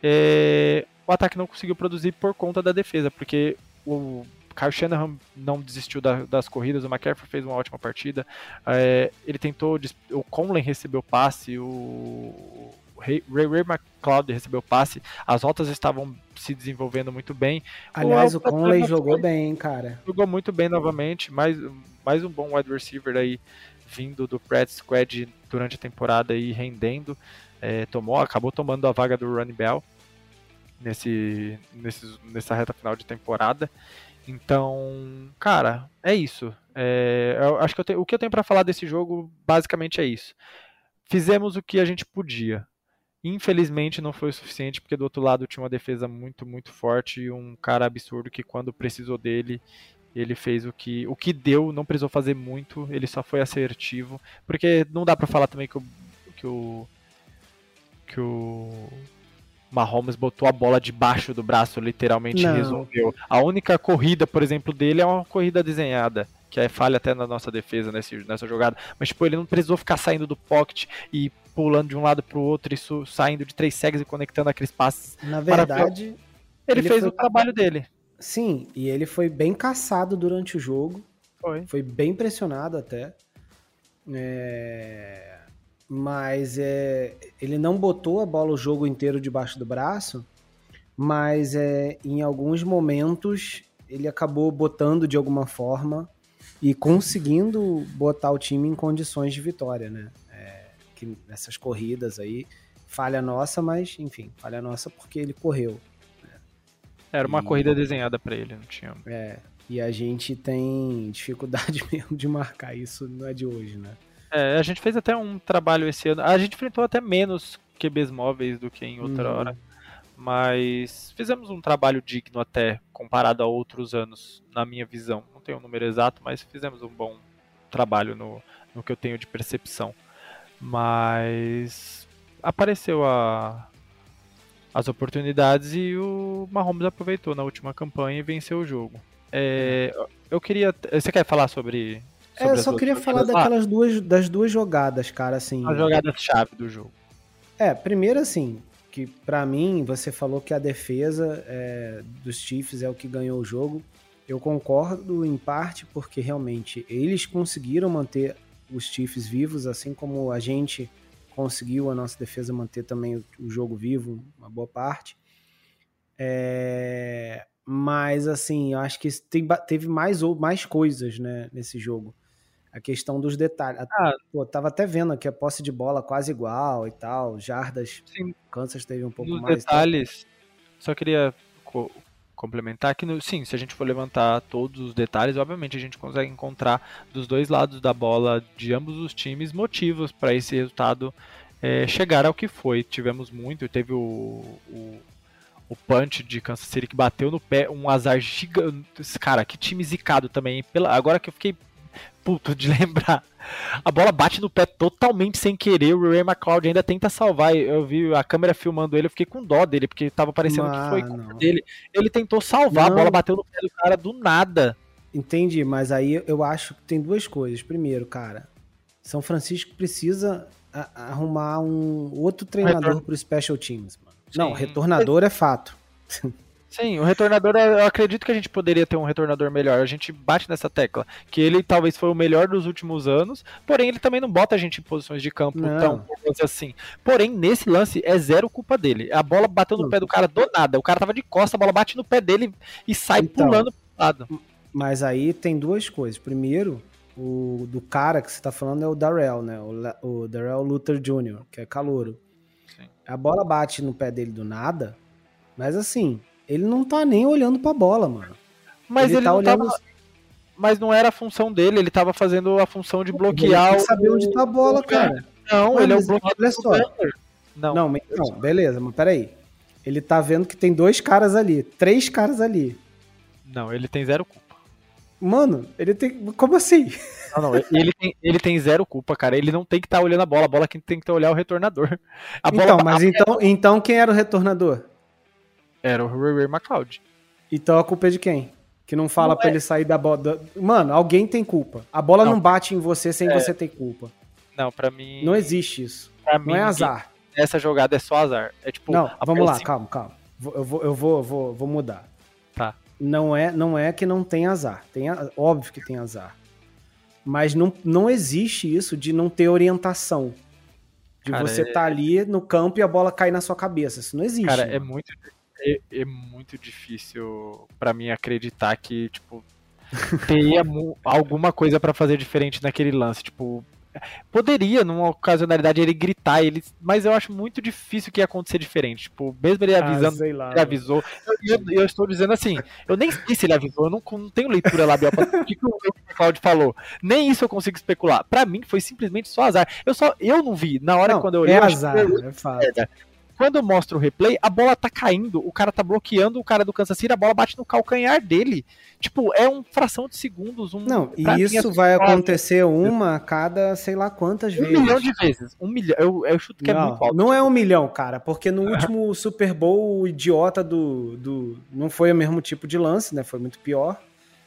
é, o ataque não conseguiu produzir por conta da defesa, porque o Kyle Shanahan não desistiu da, das corridas, o McCaffrey fez uma ótima partida. É, ele tentou, o Conley recebeu passe, o Ray, Ray McLeod recebeu passe, as rotas estavam se desenvolvendo muito bem. Aliás, o, o Conley jogou bem, cara. Jogou muito bem novamente, mais, mais um bom wide receiver aí vindo do Pratt Squad durante a temporada e rendendo. É, tomou, acabou tomando a vaga do Running Bell nesse, nesse, nessa reta final de temporada. Então, cara, é isso. É, eu acho que eu te, o que eu tenho para falar desse jogo basicamente é isso. Fizemos o que a gente podia. Infelizmente não foi o suficiente, porque do outro lado tinha uma defesa muito, muito forte e um cara absurdo que quando precisou dele, ele fez o que, o que deu, não precisou fazer muito, ele só foi assertivo, porque não dá para falar também que o, que o que o Mahomes botou a bola debaixo do braço, literalmente não. resolveu. A única corrida, por exemplo, dele é uma corrida desenhada que é falha até na nossa defesa nesse, nessa jogada, mas tipo, ele não precisou ficar saindo do pocket e pulando de um lado para o outro, isso saindo de três segs e conectando aqueles passes. Na verdade, ele, ele fez foi... o trabalho dele. Sim, e ele foi bem caçado durante o jogo. Foi. Foi bem pressionado até. É... mas é, ele não botou a bola o jogo inteiro debaixo do braço, mas é, em alguns momentos ele acabou botando de alguma forma e conseguindo botar o time em condições de vitória, né? Que nessas corridas aí, falha nossa, mas enfim, falha nossa porque ele correu. Né? Era uma e, corrida desenhada para ele, não tinha. É, e a gente tem dificuldade [LAUGHS] mesmo de marcar isso, não é de hoje, né? É, a gente fez até um trabalho esse ano. A gente enfrentou até menos QBs móveis do que em outra uhum. hora. Mas fizemos um trabalho digno até, comparado a outros anos, na minha visão. Não tenho o um número exato, mas fizemos um bom trabalho no, no que eu tenho de percepção. Mas apareceu a, as oportunidades e o Mahomes aproveitou na última campanha e venceu o jogo. É, eu queria. Você quer falar sobre é, eu só queria falar daquelas duas, das duas jogadas, cara, assim. A jogada chave do jogo. É, primeiro assim, que para mim, você falou que a defesa é, dos Chiefs é o que ganhou o jogo. Eu concordo em parte porque realmente eles conseguiram manter os Chiefs vivos, assim como a gente conseguiu a nossa defesa manter também o, o jogo vivo, uma boa parte. É, mas assim, eu acho que tem, teve mais ou mais coisas né, nesse jogo a questão dos detalhes. Ah, Pô, tava até vendo que a posse de bola quase igual e tal, jardas, sim. Kansas teve um pouco Nos mais. detalhes, só queria co complementar que, no, sim, se a gente for levantar todos os detalhes, obviamente a gente consegue encontrar dos dois lados da bola de ambos os times motivos para esse resultado é, chegar ao que foi. Tivemos muito, teve o, o o punch de Kansas City que bateu no pé, um azar gigante. Cara, que time zicado também. Pela, agora que eu fiquei puto de [LAUGHS] lembrar. A bola bate no pé totalmente sem querer. O Ray McLeod ainda tenta salvar. Eu vi a câmera filmando ele, eu fiquei com dó dele, porque tava parecendo Mano. que foi culpa dele. Ele tentou salvar, não. a bola bateu no pé do cara do nada. Entendi, mas aí eu acho que tem duas coisas. Primeiro, cara, São Francisco precisa arrumar um outro treinador Retorno. pro Special Teams, mano. Não, retornador é fato. [LAUGHS] Sim, o retornador, eu acredito que a gente poderia ter um retornador melhor. A gente bate nessa tecla. Que ele talvez foi o melhor dos últimos anos, porém ele também não bota a gente em posições de campo não. tão assim. Porém, nesse lance é zero culpa dele. A bola bateu no pé do cara do nada. O cara tava de costa, a bola bate no pé dele e sai então, pulando pro lado. Mas aí tem duas coisas. Primeiro, o do cara que você tá falando é o Darrell, né? O, o Darrell Luther Jr., que é calouro. Sim. A bola bate no pé dele do nada, mas assim, ele não tá nem olhando pra bola, mano. Mas ele, ele tá olhando. Tava... Mas não era a função dele, ele tava fazendo a função de bloquear. Ele tem que saber onde tá a bola, cara. Não, ele é o bloqueador. Olha só. Não, não, não, beleza, mas peraí. Ele tá vendo que tem dois caras ali, três caras ali. Não, ele tem zero culpa. Mano, ele tem. Como assim? Não, não, ele tem, ele tem zero culpa, cara. Ele não tem que estar tá olhando a bola. A bola quem tem que estar tá olhando é o retornador. A bola então, mas então, então quem era o retornador? Era o Ray McLeod. Então a culpa é de quem? Que não fala para é. ele sair da bola. Mano, alguém tem culpa. A bola não, não bate em você sem é. você ter culpa. Não, para mim. Não existe isso. Pra não mim, é azar. Essa jogada é só azar. É tipo. Não, vamos lá, calma, calma. Eu vou, eu vou, vou, vou mudar. Tá. Não é, não é que não tem azar. Tem, óbvio que tem azar. Mas não, não existe isso de não ter orientação. De cara, você estar é... tá ali no campo e a bola cair na sua cabeça. Isso não existe. Cara, é muito é, é muito difícil para mim acreditar que, tipo, [LAUGHS] teria alguma coisa para fazer diferente naquele lance. Tipo, poderia, numa ocasionalidade, ele gritar, ele, mas eu acho muito difícil que ia acontecer diferente. Tipo, mesmo ele ah, avisando, ah, lá, ele avisou. Eu, eu, eu, estou dizendo assim, eu nem sei se ele avisou, eu não, não tenho leitura labial para o que, o Claudio falou. Nem isso eu consigo especular. Para mim foi simplesmente só azar. Eu só eu não vi na hora não, quando eu olhei. É azar, é fato. Quando mostra o replay, a bola tá caindo, o cara tá bloqueando o cara do Kansas City, a bola bate no calcanhar dele. Tipo, é um fração de segundos. Um, não, e isso é vai acontecer uma a cada sei lá quantas um vezes. Um milhão de vezes. Um milhão. Eu, eu chuto que não, é muito alto. Não é um milhão, cara, porque no último Super Bowl, o idiota do, do. Não foi o mesmo tipo de lance, né? Foi muito pior.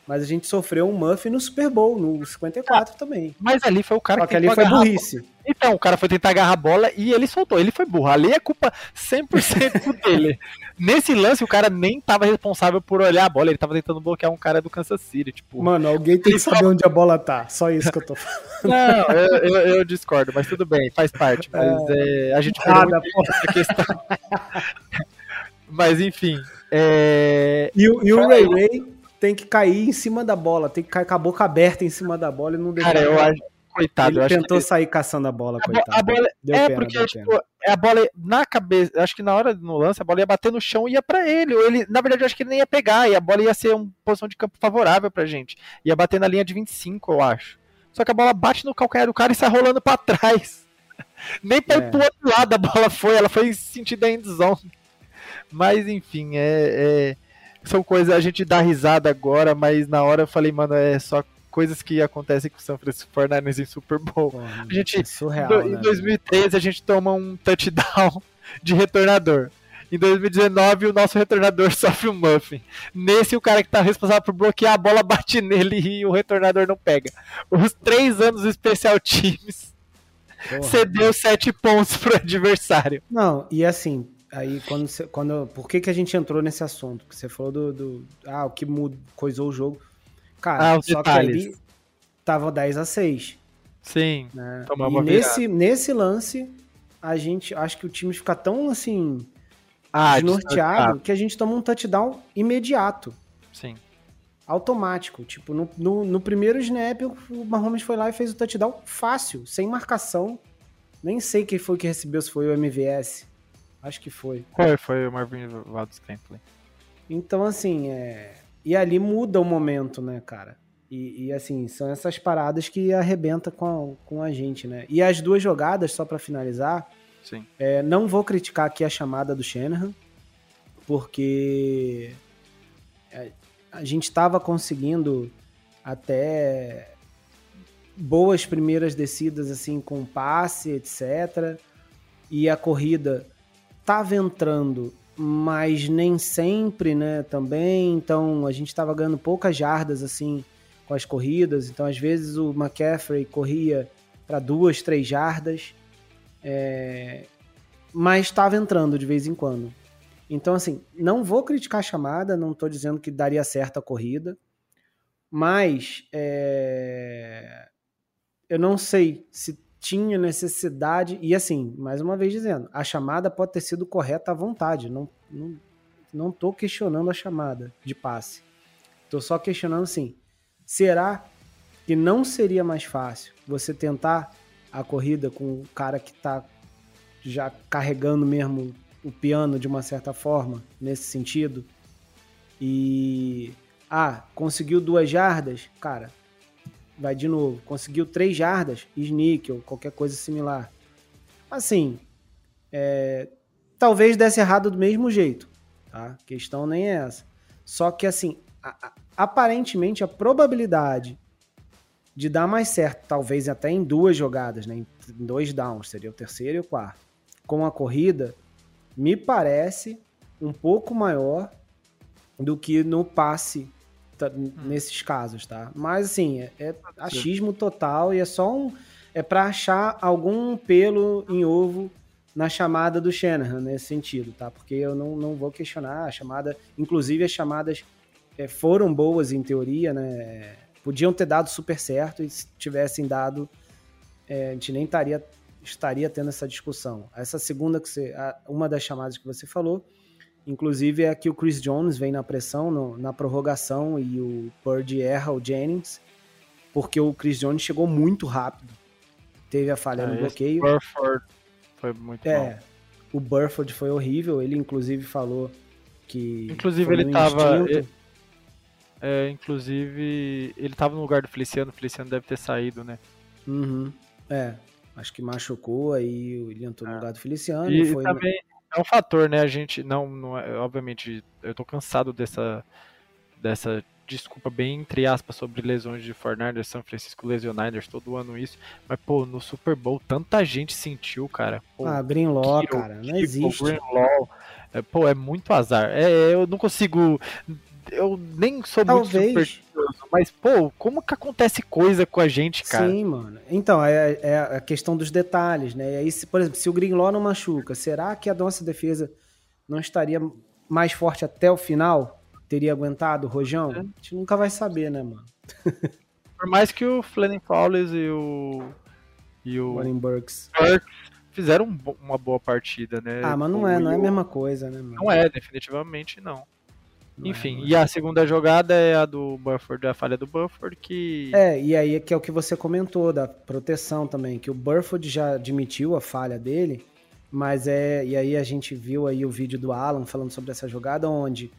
Mas a gente sofreu um muff no Super Bowl, no 54 ah, também. Mas ali foi o cara Só que, que ali foi burrice. Então, o cara foi tentar agarrar a bola e ele soltou. Ele foi burro. Ali é culpa 100% [LAUGHS] dele. Nesse lance, o cara nem tava responsável por olhar a bola. Ele tava tentando bloquear um cara do Kansas City. Tipo, Mano, alguém tem que saber onde a bola tá. Só isso que eu tô [LAUGHS] falando. Não, eu, eu, eu discordo, mas tudo bem, faz parte. Mas é... É, a gente Nada, essa questão. [LAUGHS] mas enfim. É... E, e o Ray Ray tem que cair em cima da bola, tem que cair com a boca aberta em cima da bola e não deixar. Cara, eu acho. Coitado, ele tentou que... sair caçando a bola, a coitado. A bola... é, pena, porque tipo, é a bola na cabeça. Acho que na hora no lance, a bola ia bater no chão e ia pra ele. Ou ele, na verdade, eu acho que ele nem ia pegar. E a bola ia ser uma posição de campo favorável pra gente. Ia bater na linha de 25, eu acho. Só que a bola bate no calcanhar do cara e sai rolando pra trás. [LAUGHS] Nem pra é. ir pro outro lado a bola foi, ela foi sentido end zone. Mas enfim, é, é, são coisas, a gente dá risada agora, mas na hora eu falei, mano, é só coisas que acontecem com o São Francisco 49ers em Super Bowl. Pô, a gente, é surreal, em, né, 2013 a gente toma um touchdown [LAUGHS] de retornador. Em 2019, o nosso retornador [LAUGHS] sofre um muffin. Nesse, o cara que tá responsável por bloquear a bola bate nele [LAUGHS] e o retornador não pega. Os três anos especial times Porra. cedeu sete pontos pro adversário. Não, e assim, aí quando você, quando por que que a gente entrou nesse assunto? Porque você falou do, do ah, o que mudou, coisou o jogo. Cara, ah, só detalhes. que ali tava 10 a 6. Sim. Né? E nesse, nesse lance, a gente acho que o time fica tão assim ah, desnorteado que a gente toma um touchdown imediato. Sim. Automático. Tipo, no, no, no primeiro snap, o Mahomes foi lá e fez o touchdown fácil, sem marcação. Nem sei quem foi que recebeu, se foi o MVS. Acho que foi. Foi, foi o Marvin Valdez Scantling. Então, assim, é... E ali muda o momento, né, cara? E, e, assim, são essas paradas que arrebenta com a, com a gente, né? E as duas jogadas, só para finalizar, Sim. É, não vou criticar aqui a chamada do Shanahan, porque é, a gente estava conseguindo até boas primeiras descidas assim com passe, etc. E a corrida estava entrando, mas nem sempre, né, também. Então a gente estava ganhando poucas jardas assim com as corridas. Então às vezes o McCaffrey corria para duas, três jardas. É... Mas estava entrando de vez em quando. Então, assim, não vou criticar a chamada, não estou dizendo que daria certo a corrida, mas é... eu não sei se tinha necessidade. E assim, mais uma vez dizendo, a chamada pode ter sido correta à vontade. Não, não, não tô questionando a chamada de passe. Tô só questionando assim: será que não seria mais fácil você tentar a corrida com o cara que está já carregando mesmo o piano de uma certa forma, nesse sentido? E. Ah, conseguiu duas jardas? Cara, vai de novo. Conseguiu três jardas, sneak ou qualquer coisa similar. Assim, é, talvez desse errado do mesmo jeito, tá? A questão nem é essa. Só que assim, a, a, aparentemente a probabilidade de dar mais certo, talvez até em duas jogadas, né? Em dois downs, seria o terceiro e o quarto. Com a corrida, me parece um pouco maior do que no passe hum. nesses casos, tá? Mas assim, é, é achismo total e é só um. É para achar algum pelo em ovo na chamada do Shanahan nesse sentido, tá? Porque eu não, não vou questionar a chamada. Inclusive, as chamadas é, foram boas em teoria, né? Podiam ter dado super certo e se tivessem dado, é, a gente nem estaria tendo essa discussão. Essa segunda, que você, uma das chamadas que você falou, Inclusive é que o Chris Jones vem na pressão no, na prorrogação e o Purdy erra o Jennings, porque o Chris Jones chegou muito rápido. Teve a falha é, no bloqueio. Burford foi muito é, mal. O Burford foi horrível. Ele inclusive falou que. Inclusive ele tava. É, inclusive ele tava no lugar do Feliciano. O Feliciano deve ter saído, né? Uhum. É. Acho que machucou, aí ele entrou no é. lugar do Feliciano. E, foi... também, é um fator, né? A gente não, não é, obviamente, eu tô cansado dessa dessa desculpa bem entre aspas sobre lesões de Fortnite, São Francisco Lesioniders, todo ano isso, mas pô, no Super Bowl tanta gente sentiu, cara. Pô, ah, Greenlaw, Kiro, cara, não existe. Greenlaw, é, pô, é muito azar. É, eu não consigo eu nem sou Talvez. muito supersticioso, mas, pô, como que acontece coisa com a gente, cara? Sim, mano. Então, é, é a questão dos detalhes, né? E aí, se, por exemplo, se o Greenlaw não machuca, será que a nossa defesa não estaria mais forte até o final? Teria aguentado o Rojão? É. A gente nunca vai saber, né, mano? [LAUGHS] Por mais que o Flanning Fowles e o. E o. Warren Burks. Burks fizeram uma boa partida, né? Ah, mas não é, não é a mesma coisa, né? Mano? Não é, definitivamente não. Não Enfim, é, e a segunda jogada é a do Burford, a falha do Burford, que. É, e aí que é o que você comentou, da proteção também, que o Burford já admitiu a falha dele, mas é. E aí a gente viu aí o vídeo do Alan falando sobre essa jogada, onde,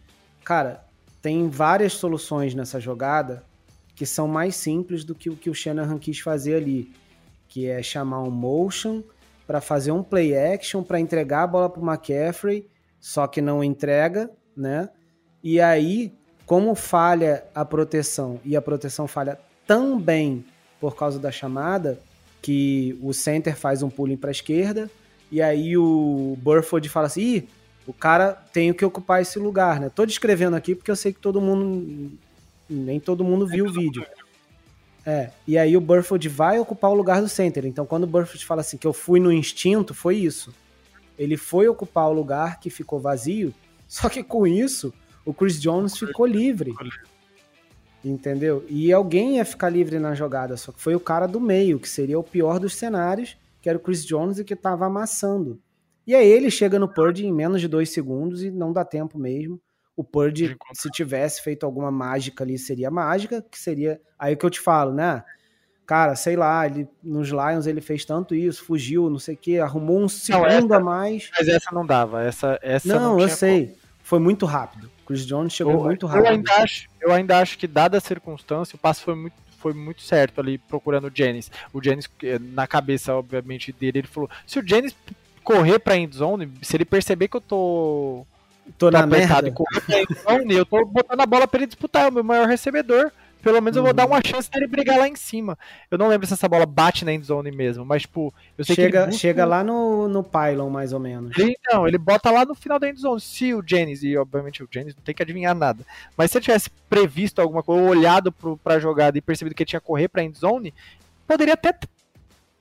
cara, tem várias soluções nessa jogada que são mais simples do que o que o Shanahan quis fazer ali, que é chamar um motion para fazer um play action para entregar a bola para o McCaffrey, só que não entrega, né? E aí, como falha a proteção e a proteção falha também por causa da chamada, que o center faz um pulling para a esquerda e aí o Burford fala assim: Ih, o cara tem que ocupar esse lugar, né? Tô descrevendo aqui porque eu sei que todo mundo nem todo mundo viu o vídeo. É, e aí o Burford vai ocupar o lugar do center. Então, quando o Burford fala assim que eu fui no instinto, foi isso. Ele foi ocupar o lugar que ficou vazio, só que com isso, o Chris Jones ficou livre. Entendeu? E alguém ia ficar livre na jogada, só que foi o cara do meio, que seria o pior dos cenários, que era o Chris Jones e que estava amassando. E aí ele chega no Purdy em menos de dois segundos e não dá tempo mesmo. O Purdy, se tivesse feito alguma mágica ali, seria mágica, que seria. Aí que eu te falo, né? Cara, sei lá, ele, nos Lions ele fez tanto isso, fugiu, não sei o quê, arrumou um segundo não, essa, a mais. Mas essa não dava, essa, essa não, não eu sei. Como. Foi muito rápido. Chris Jones chegou eu, muito rápido. Eu ainda, acho, eu ainda acho que, dada a circunstância, o passo foi muito, foi muito certo ali procurando o Jennings. O Jennings, eh, na cabeça, obviamente, dele, ele falou: se o Jennings correr pra endzone, se ele perceber que eu tô Tô na merda. eu tô botando a bola pra ele disputar, é o meu maior recebedor. Pelo menos eu vou dar uma chance dele brigar lá em cima. Eu não lembro se essa bola bate na endzone mesmo, mas, tipo, eu sei chega, que. Busca... Chega lá no, no pylon, mais ou menos. Então, ele bota lá no final da endzone. Se o Jennings, e obviamente o Jennings não tem que adivinhar nada, mas se ele tivesse previsto alguma coisa, ou olhado pro, pra jogada e percebido que ele tinha que correr pra endzone, poderia até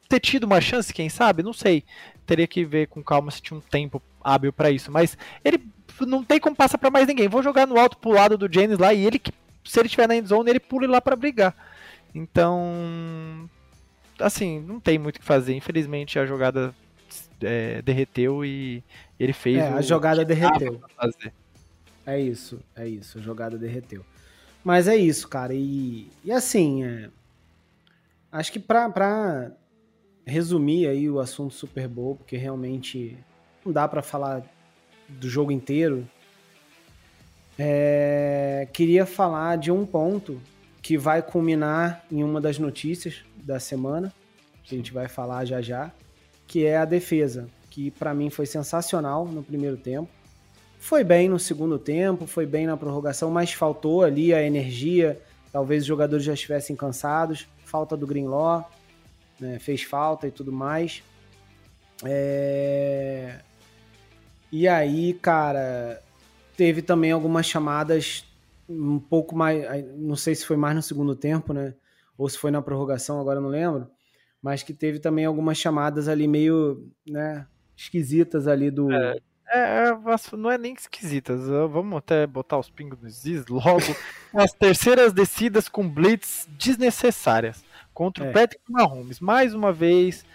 ter tido uma chance, quem sabe? Não sei. Teria que ver com calma se tinha um tempo hábil para isso. Mas ele não tem como passar para mais ninguém. Vou jogar no alto pro lado do James lá e ele que se ele tiver na endzone, ele pula lá para brigar. Então, assim, não tem muito o que fazer. Infelizmente a jogada é, derreteu e ele fez. É, a jogada derreteu. É isso, é isso. A jogada derreteu. Mas é isso, cara. E, e assim, é, acho que pra, pra resumir aí o assunto Super Bowl, porque realmente não dá para falar do jogo inteiro, é, queria falar de um ponto que vai culminar em uma das notícias da semana, que a gente vai falar já já, que é a defesa, que para mim foi sensacional no primeiro tempo. Foi bem no segundo tempo, foi bem na prorrogação, mas faltou ali a energia. Talvez os jogadores já estivessem cansados. Falta do Greenlaw, né, fez falta e tudo mais. É... E aí, cara, teve também algumas chamadas um pouco mais. Não sei se foi mais no segundo tempo, né? Ou se foi na prorrogação, agora não lembro. Mas que teve também algumas chamadas ali meio, né? Esquisitas ali do. É, é, é não é nem esquisitas. Vamos até botar os pingos nos is logo. [LAUGHS] As terceiras descidas com blitz desnecessárias contra é. o Patrick Mahomes. Mais uma vez,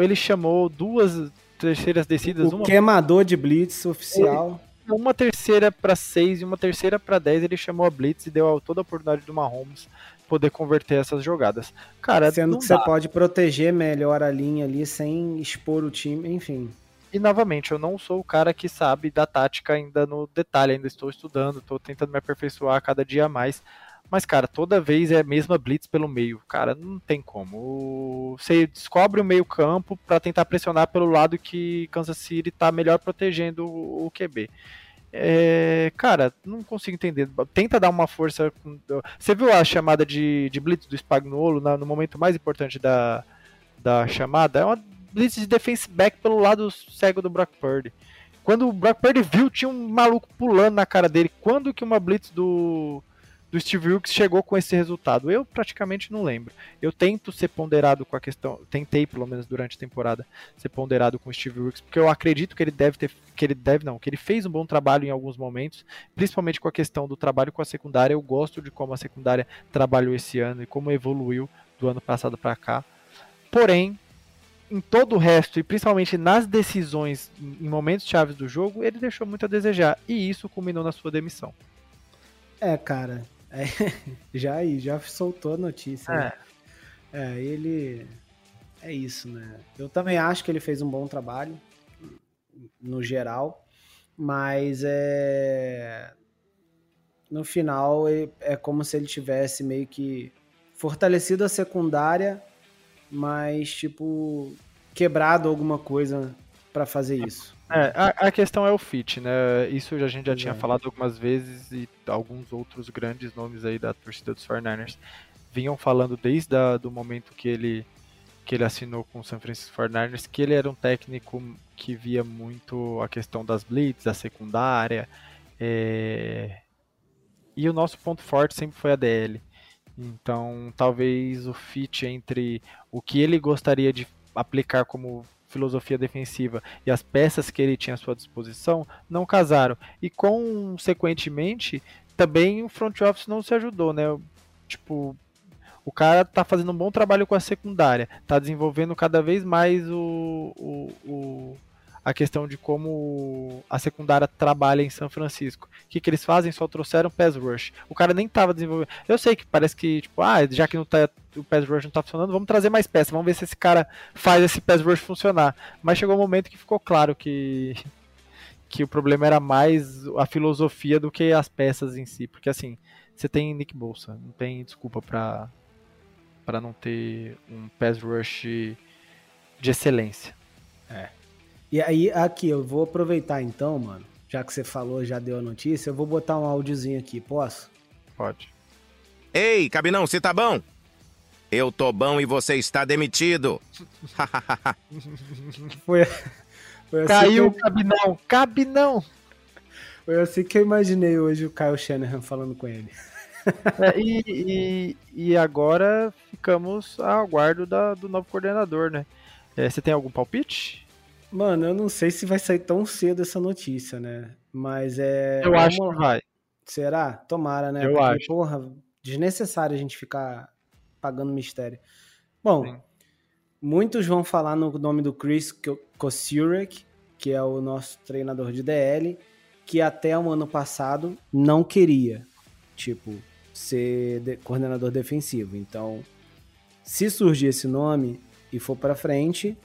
ele chamou duas terceiras descidas. O uma... queimador de blitz oficial. Uma terceira para seis e uma terceira para dez. Ele chamou a blitz e deu toda a oportunidade do Mahomes poder converter essas jogadas. Cara, sendo que dá. você pode proteger melhor a linha ali sem expor o time, enfim. E novamente, eu não sou o cara que sabe da tática ainda no detalhe, ainda estou estudando, estou tentando me aperfeiçoar cada dia mais. Mas, cara, toda vez é a mesma blitz pelo meio. Cara, não tem como. Você descobre o meio-campo para tentar pressionar pelo lado que Kansas City tá melhor protegendo o QB. É, cara, não consigo entender. Tenta dar uma força. Você viu a chamada de, de blitz do Spagnuolo no momento mais importante da, da chamada? É uma blitz de defense back pelo lado cego do Brock Purdy Quando o Brock Purdy viu, tinha um maluco pulando na cara dele. Quando que uma blitz do do Steve Wilkes chegou com esse resultado? Eu praticamente não lembro. Eu tento ser ponderado com a questão, tentei pelo menos durante a temporada ser ponderado com o Steve Wilkes, porque eu acredito que ele deve ter, que ele deve não, que ele fez um bom trabalho em alguns momentos, principalmente com a questão do trabalho com a secundária. Eu gosto de como a secundária trabalhou esse ano e como evoluiu do ano passado para cá. Porém, em todo o resto, e principalmente nas decisões em momentos chaves do jogo, ele deixou muito a desejar. E isso culminou na sua demissão. É, cara, é, [LAUGHS] já aí, já soltou a notícia. Né? É. Né? é, ele. É isso, né? Eu também acho que ele fez um bom trabalho, no geral, mas é. No final, é como se ele tivesse meio que fortalecido a secundária, mas, tipo, quebrado alguma coisa para fazer isso. É, a, a, questão é o fit, né? Isso a gente já tinha falado algumas vezes e alguns outros grandes nomes aí da torcida dos 49ers vinham falando desde o momento que ele que ele assinou com o San Francisco 49ers que ele era um técnico que via muito a questão das blitz, da secundária, é... e o nosso ponto forte sempre foi a DL. Então, talvez o fit entre o que ele gostaria de aplicar como filosofia defensiva e as peças que ele tinha à sua disposição não casaram. E consequentemente, também o front office não se ajudou, né? Tipo, o cara tá fazendo um bom trabalho com a secundária, tá desenvolvendo cada vez mais o, o, a questão de como a secundária trabalha em São Francisco. O que, que eles fazem? Só trouxeram pass rush. O cara nem tava desenvolvendo. Eu sei que parece que, tipo, ah, já que não tá, o pass rush não tá funcionando, vamos trazer mais peças, vamos ver se esse cara faz esse pass rush funcionar. Mas chegou um momento que ficou claro que [LAUGHS] que o problema era mais a filosofia do que as peças em si, porque assim, você tem Nick Bolsa, não tem desculpa para para não ter um pass rush de excelência. É. E aí, aqui, eu vou aproveitar então, mano. Já que você falou, já deu a notícia, eu vou botar um áudiozinho aqui, posso? Pode. Ei, Cabinão, você tá bom? Eu tô bom e você está demitido. [LAUGHS] foi, foi assim Caiu o. Cabinão, Cabinão. Foi assim que eu imaginei hoje o Kyle Shanahan falando com ele. É, e, e, e, agora ficamos ao aguardo da, do novo coordenador, né? É, você tem algum palpite? Mano, eu não sei se vai sair tão cedo essa notícia, né? Mas é. Eu acho que vai. Será? Tomara, né? Eu Porque, acho. Porra, desnecessário a gente ficar pagando mistério. Bom, Sim. muitos vão falar no nome do Chris Kossurek, que é o nosso treinador de DL, que até o ano passado não queria, tipo, ser de coordenador defensivo. Então, se surgir esse nome e for para frente,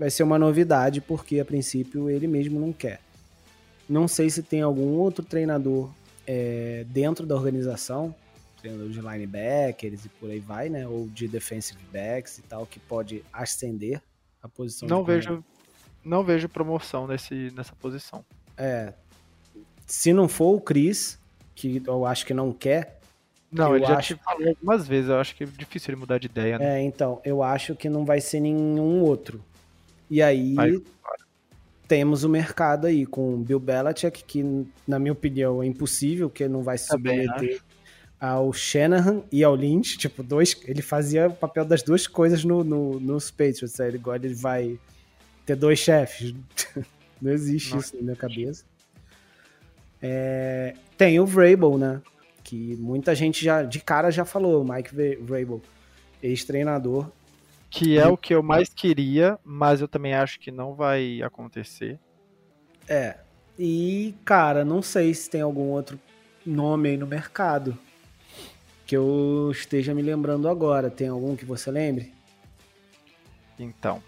vai ser uma novidade, porque a princípio ele mesmo não quer. Não sei se tem algum outro treinador é, dentro da organização, treinador de linebackers e por aí vai, né? Ou de defensive backs e tal, que pode ascender a posição. Não vejo, não vejo promoção nesse, nessa posição. É. Se não for o Chris, que eu acho que não quer. Não, ele já acho... te falou algumas vezes, eu acho que é difícil ele mudar de ideia, né? É, então, eu acho que não vai ser nenhum outro. E aí Vai. temos o mercado aí com Bill Belichick, que na minha opinião é impossível, que não vai se submeter ao Shanahan e ao Lynch, tipo, dois, ele fazia o papel das duas coisas no, no, nos Patriots, aí agora ele vai ter dois chefes. [LAUGHS] não existe Nossa. isso na minha cabeça. É, tem o Vrabel, né? Que muita gente já de cara já falou, Mike Vrabel, ex-treinador que é o que eu mais queria, mas eu também acho que não vai acontecer. É. E, cara, não sei se tem algum outro nome aí no mercado que eu esteja me lembrando agora. Tem algum que você lembre? Então,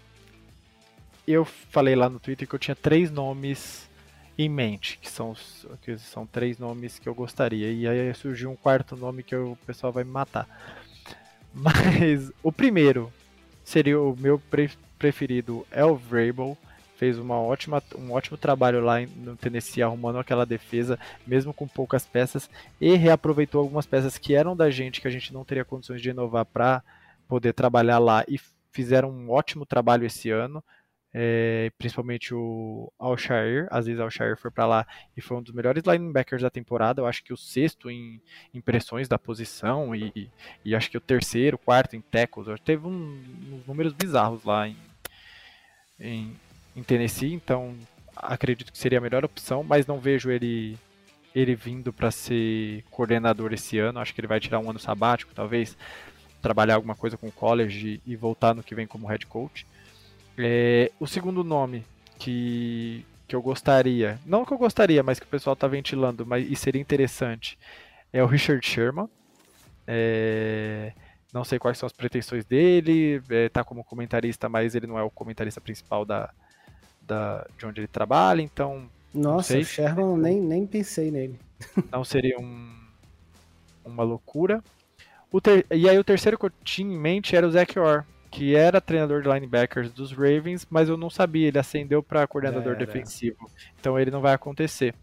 eu falei lá no Twitter que eu tinha três nomes em mente, que são, que são três nomes que eu gostaria. E aí surgiu um quarto nome que o pessoal vai me matar. [LAUGHS] Mas o primeiro, seria o meu pre preferido é o Vrabel. Fez uma ótima, um ótimo trabalho lá no Tennessee, arrumando aquela defesa, mesmo com poucas peças, e reaproveitou algumas peças que eram da gente, que a gente não teria condições de inovar para poder trabalhar lá, e fizeram um ótimo trabalho esse ano. É, principalmente o Alshire. Às vezes Alshire foi para lá e foi um dos melhores linebackers da temporada. Eu acho que o sexto em impressões da posição e, e acho que o terceiro, quarto em tackles. Teve um, uns números bizarros lá em, em, em Tennessee, então acredito que seria a melhor opção, mas não vejo ele ele vindo para ser coordenador esse ano. Acho que ele vai tirar um ano sabático, talvez trabalhar alguma coisa com o college e voltar no que vem como head coach. É, o segundo nome que, que eu gostaria, não que eu gostaria, mas que o pessoal está ventilando, mas e seria interessante, é o Richard Sherman. É, não sei quais são as pretensões dele, está é, como comentarista, mas ele não é o comentarista principal da, da, de onde ele trabalha, então. Nossa, o Sherman nem, nem pensei nele. Não seria um, uma loucura. Ter, e aí o terceiro que eu tinha em mente era o Zach Orr, que era treinador de linebackers dos Ravens, mas eu não sabia, ele ascendeu para coordenador defensivo. Então ele não vai acontecer.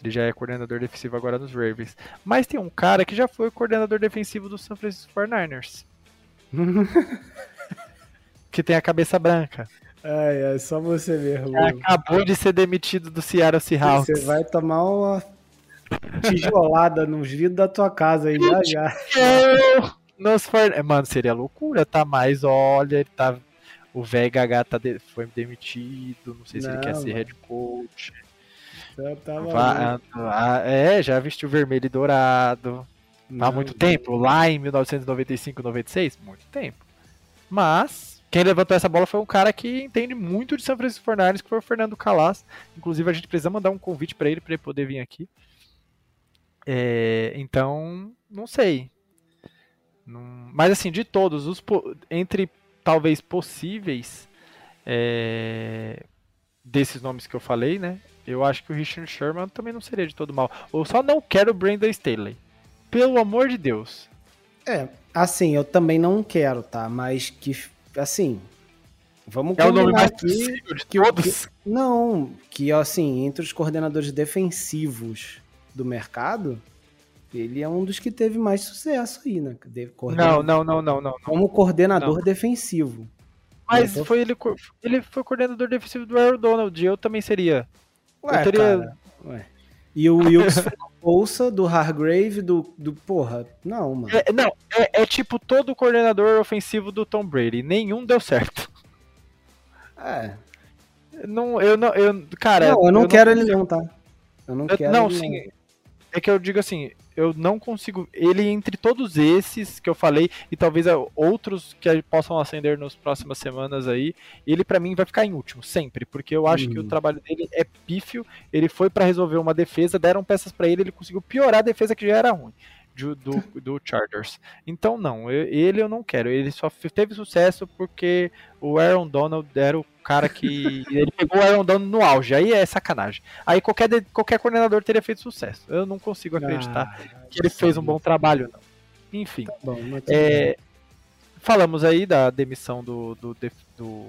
Ele já é coordenador defensivo agora nos Ravens. Mas tem um cara que já foi coordenador defensivo do San Francisco 49ers. [LAUGHS] que tem a cabeça branca. Ai, é só você mesmo. Acabou de ser demitido do Seattle Seahawks. Você vai tomar uma tijolada nos vidros da tua casa aí já já. Nos for... Mano, seria loucura, tá? Mas olha, ele tá. O velho Gaga tá de... foi demitido, não sei se não, ele quer ser head coach. Já tava ah, é, já vestiu vermelho e dourado. Não, Há muito tempo, lá em 1995, 96, muito tempo. Mas quem levantou essa bola foi um cara que entende muito de São Francisco Fornares, que foi o Fernando Calas. Inclusive a gente precisa mandar um convite para ele para ele poder vir aqui. É, então, não sei. Não... Mas assim, de todos, os entre talvez possíveis é... desses nomes que eu falei, né? Eu acho que o Richard Sherman também não seria de todo mal. Eu só não quero o Brandon Staley. Pelo amor de Deus. É, assim, eu também não quero, tá? Mas que, assim, vamos é o nome mais aqui de que, todos. Que, não, que assim, entre os coordenadores defensivos do mercado, ele é um dos que teve mais sucesso aí, né? Não, não, não, não, não. Como coordenador não. defensivo. Mas tô... foi ele, ele foi coordenador defensivo do Aaron Donald, eu também seria. Ué, eu teria... Cara, ué. E o Wilkes foi bolsa do Hargrave, do, do porra. Não, mano. É, não, é, é, tipo todo coordenador ofensivo do Tom Brady. Nenhum deu certo. É. Não, eu não. Eu, cara, não, eu não eu quero não... ele não, tá? Eu não eu, quero. Não, sim. É que eu digo assim, eu não consigo. Ele, entre todos esses que eu falei, e talvez outros que possam acender nas próximas semanas aí, ele para mim vai ficar em último, sempre, porque eu acho uhum. que o uhum. trabalho dele é pífio. Ele foi para resolver uma defesa, deram peças para ele, ele conseguiu piorar a defesa que já era ruim. Do, do, [LAUGHS] do, Chargers. Então, não, eu, ele eu não quero. Ele só teve sucesso porque o Aaron Donald era o cara que. ele pegou o Aaron Donald no auge. Aí é sacanagem. Aí qualquer, qualquer coordenador teria feito sucesso. Eu não consigo acreditar ah, que ele fez um bom trabalho, não. Enfim. Tá bom, é, falamos aí da demissão do, do, do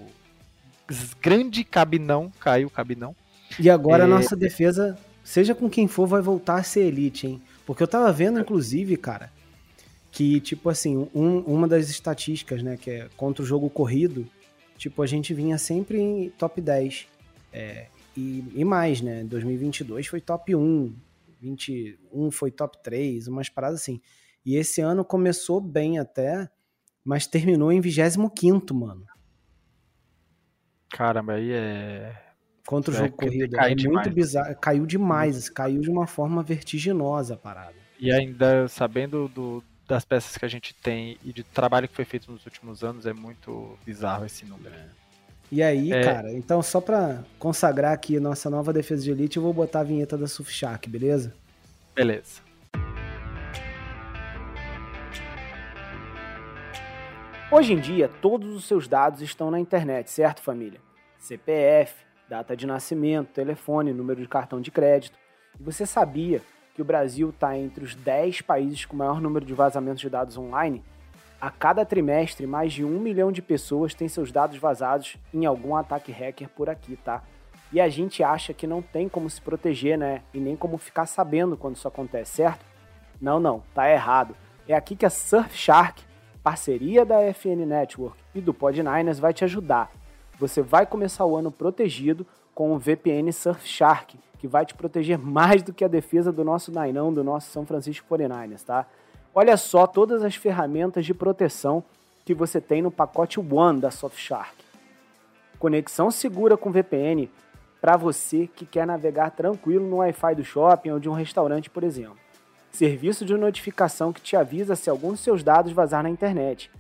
grande Cabinão, caiu Cabinão. E agora é... a nossa defesa, seja com quem for, vai voltar a ser elite, hein? Porque eu tava vendo, inclusive, cara, que, tipo assim, um, uma das estatísticas, né, que é contra o jogo corrido, tipo, a gente vinha sempre em top 10. É, e, e mais, né? 2022 foi top 1, 21 foi top 3, umas paradas assim. E esse ano começou bem até, mas terminou em 25, mano. Caramba, aí é. Contra o é, jogo corrido. É muito demais. bizarro. Caiu demais, caiu de uma forma vertiginosa a parada. E ainda sabendo do, das peças que a gente tem e do trabalho que foi feito nos últimos anos, é muito bizarro esse número. E aí, é... cara, então só pra consagrar aqui nossa nova defesa de elite, eu vou botar a vinheta da Sufshark, beleza? Beleza. Hoje em dia, todos os seus dados estão na internet, certo, família? CPF, data de nascimento, telefone, número de cartão de crédito. E você sabia que o Brasil está entre os 10 países com maior número de vazamentos de dados online? A cada trimestre, mais de um milhão de pessoas têm seus dados vazados em algum ataque hacker por aqui, tá? E a gente acha que não tem como se proteger, né? E nem como ficar sabendo quando isso acontece, certo? Não, não, tá errado. É aqui que a Surfshark, parceria da FN Network e do Pod9ers, vai te ajudar. você vai começar o ano protegido com o VPN Surfshark, que vai te proteger mais do que a defesa do nosso Nainão, do nosso São Francisco 49ers, tá? Olha só todas as ferramentas de proteção que você tem no pacote One da Surfshark. Conexão segura com VPN para você que quer navegar tranquilo no Wi-Fi do shopping ou de um restaurante, por exemplo. Serviço de notificação que te avisa se algum dos seus dados vazar na internet.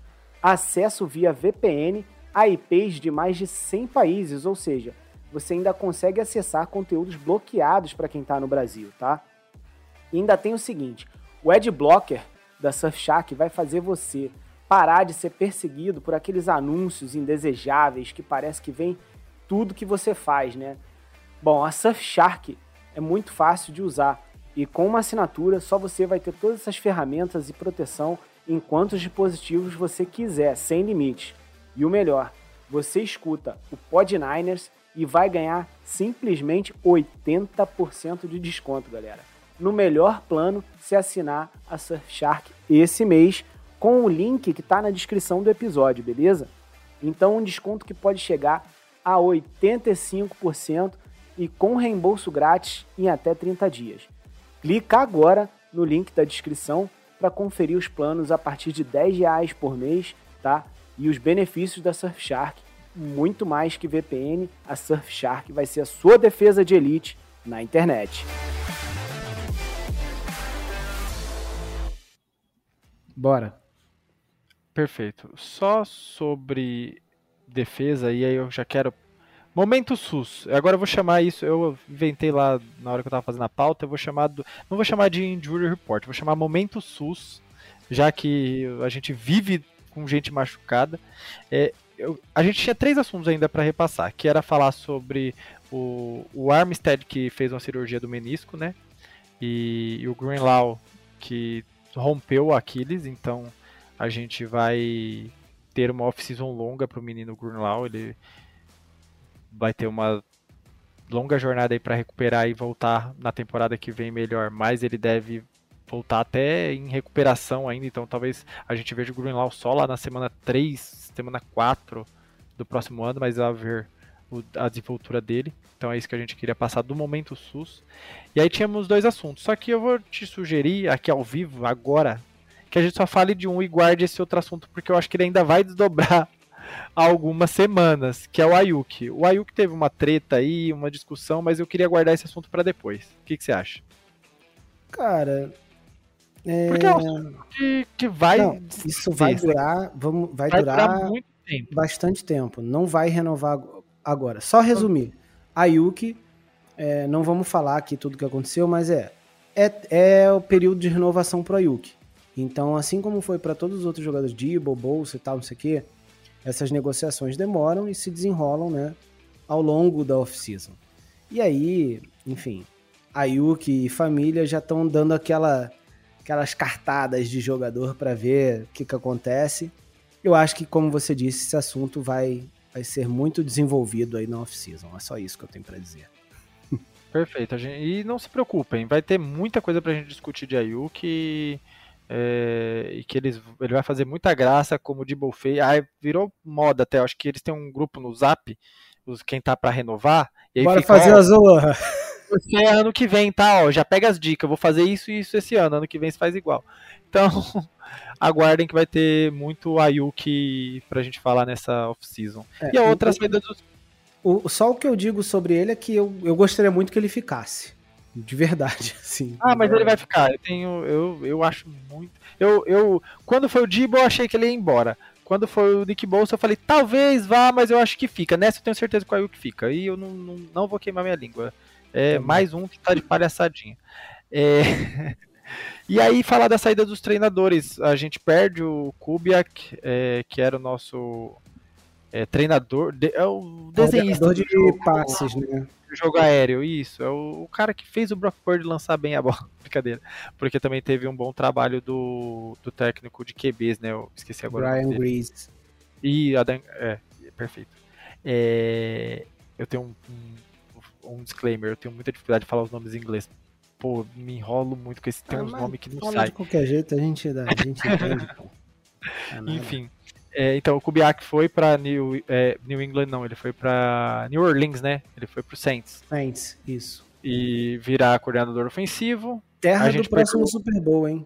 Acesso via VPN a IPs de mais de 100 países, ou seja, você ainda consegue acessar conteúdos bloqueados para quem está no Brasil, tá? E ainda tem o seguinte, o Adblocker da Surfshark vai fazer você parar de ser perseguido por aqueles anúncios indesejáveis que parece que vem tudo que você faz, né? Bom, a Surfshark é muito fácil de usar e com uma assinatura só você vai ter todas essas ferramentas e proteção em quantos dispositivos você quiser, sem limite. E o melhor, você escuta o Pod Niners e vai ganhar simplesmente 80% de desconto, galera. No melhor plano, se assinar a Surfshark esse mês com o link que está na descrição do episódio, beleza? Então, um desconto que pode chegar a 85% e com reembolso grátis em até 30 dias. Clica agora no link da descrição para conferir os planos a partir de 10 reais por mês, tá? E os benefícios da Surfshark, muito mais que VPN, a Surfshark vai ser a sua defesa de elite na internet. Bora. Perfeito. Só sobre defesa, e aí eu já quero Momento SUS. Agora eu vou chamar isso, eu inventei lá na hora que eu tava fazendo a pauta, eu vou chamar do, não vou chamar de Injury Report, vou chamar Momento SUS, já que a gente vive com gente machucada. É, eu, a gente tinha três assuntos ainda para repassar, que era falar sobre o, o Armstead que fez uma cirurgia do menisco, né? E, e o Greenlaw que rompeu o Aquiles, então a gente vai ter uma off-season longa para o menino Greenlaw, ele vai ter uma longa jornada aí para recuperar e voltar na temporada que vem melhor, mas ele deve voltar até em recuperação ainda, então talvez a gente veja o Greenlaw só lá na semana 3, semana 4 do próximo ano, mas vai ver a desenvoltura dele. Então é isso que a gente queria passar do momento SUS. E aí tínhamos dois assuntos. Só que eu vou te sugerir aqui ao vivo, agora, que a gente só fale de um e guarde esse outro assunto, porque eu acho que ele ainda vai desdobrar [LAUGHS] algumas semanas, que é o Ayuki. O Ayuki teve uma treta aí, uma discussão, mas eu queria guardar esse assunto para depois. O que, que, você acha? Cara. É... Porque é um que, que vai. Não, isso vai durar. Vamos, vai, vai durar, durar muito tempo. bastante tempo. Não vai renovar agora. Só resumir. Ayuki, é, não vamos falar aqui tudo que aconteceu, mas é. É, é o período de renovação pro Ayuki. Então, assim como foi para todos os outros jogadores, Dibo, Bolsa e tal, não sei o quê, essas negociações demoram e se desenrolam, né, ao longo da off-season. E aí, enfim, a Yuki e família já estão dando aquela, aquelas cartadas de jogador para ver o que, que acontece. Eu acho que, como você disse, esse assunto vai, vai ser muito desenvolvido aí na off-season. É só isso que eu tenho para dizer. [LAUGHS] Perfeito. Gente, e não se preocupem, vai ter muita coisa pra gente discutir de Ayuki. É, e que eles, ele vai fazer muita graça como de Buffet. Aí virou moda até, acho que eles têm um grupo no Zap, os, quem tá para renovar. E Bora fica, fazer ó, a zorra. Você é ano que vem, tá? Ó, já pega as dicas, vou fazer isso e isso esse ano, ano que vem você faz igual. Então, [LAUGHS] aguardem que vai ter muito Ayuki pra gente falar nessa off-season. É, e a outra saída dos. O, só o que eu digo sobre ele é que eu, eu gostaria muito que ele ficasse. De verdade, [LAUGHS] assim. Ah, mas ele vai ficar. Eu tenho. Eu, eu acho muito. Eu, eu, quando foi o Dibo, eu achei que ele ia embora. Quando foi o Nick Bolsa, eu falei, talvez vá, mas eu acho que fica. Nessa eu tenho certeza que o que fica. E eu não, não, não, vou queimar minha língua. É tá mais um que tá de palhaçadinha. É... [LAUGHS] e aí, falar da saída dos treinadores. A gente perde o Kubiak, é, que era o nosso é, treinador. De, é o desenhista. de jogo, passes, né? jogo aéreo, isso. É o, o, cara que fez o Brock Purdy lançar bem a bola. [LAUGHS] Brincadeira. Porque também teve um bom trabalho do, do técnico de QBs, né? Eu esqueci agora. Brian Grease. E Adam, é, perfeito. É, eu tenho um, um, um, disclaimer, eu tenho muita dificuldade de falar os nomes em inglês. Pô, me enrolo muito com esse tem ah, uns nomes que não saem. De qualquer jeito, a gente, a gente entende, É Enfim. É, então, o Kubiak foi para New, é, New England, não, ele foi para New Orleans, né? Ele foi pro Saints. Saints, isso. E virar coordenador ofensivo. Terra do próximo pegou... Super Bowl, hein?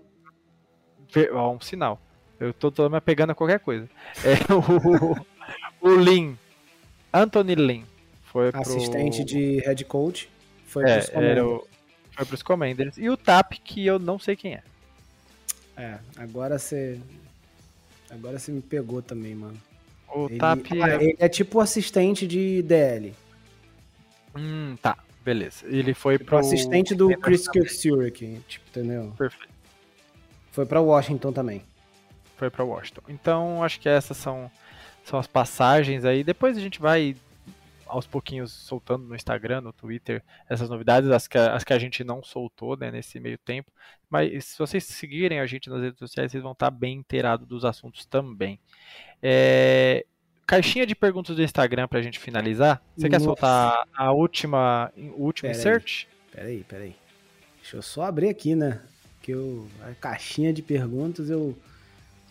Ó, um sinal. Eu tô, tô me apegando a qualquer coisa. É, [LAUGHS] o, o Lin, Anthony Lin, foi Assistente pro... de head coach, foi é, pros Commanders. O, foi pros Commanders. E o TAP, que eu não sei quem é. É, agora você Agora você me pegou também, mano. O ele, TAP ah, é... Ele é tipo assistente de DL. Hum, tá. Beleza. Ele foi tipo pro... assistente do Chris Kirksurick, tipo, entendeu? Perfeito. Foi para Washington também. Foi para Washington. Então, acho que essas são, são as passagens aí. Depois a gente vai aos pouquinhos soltando no Instagram, no Twitter, essas novidades, as que, as que a gente não soltou né, nesse meio tempo. Mas se vocês seguirem a gente nas redes sociais, vocês vão estar bem inteirados dos assuntos também. É, caixinha de perguntas do Instagram para a gente finalizar. Você Nossa. quer soltar a última, o último pera insert? Aí, peraí, peraí. Deixa eu só abrir aqui, né? Que eu, a caixinha de perguntas eu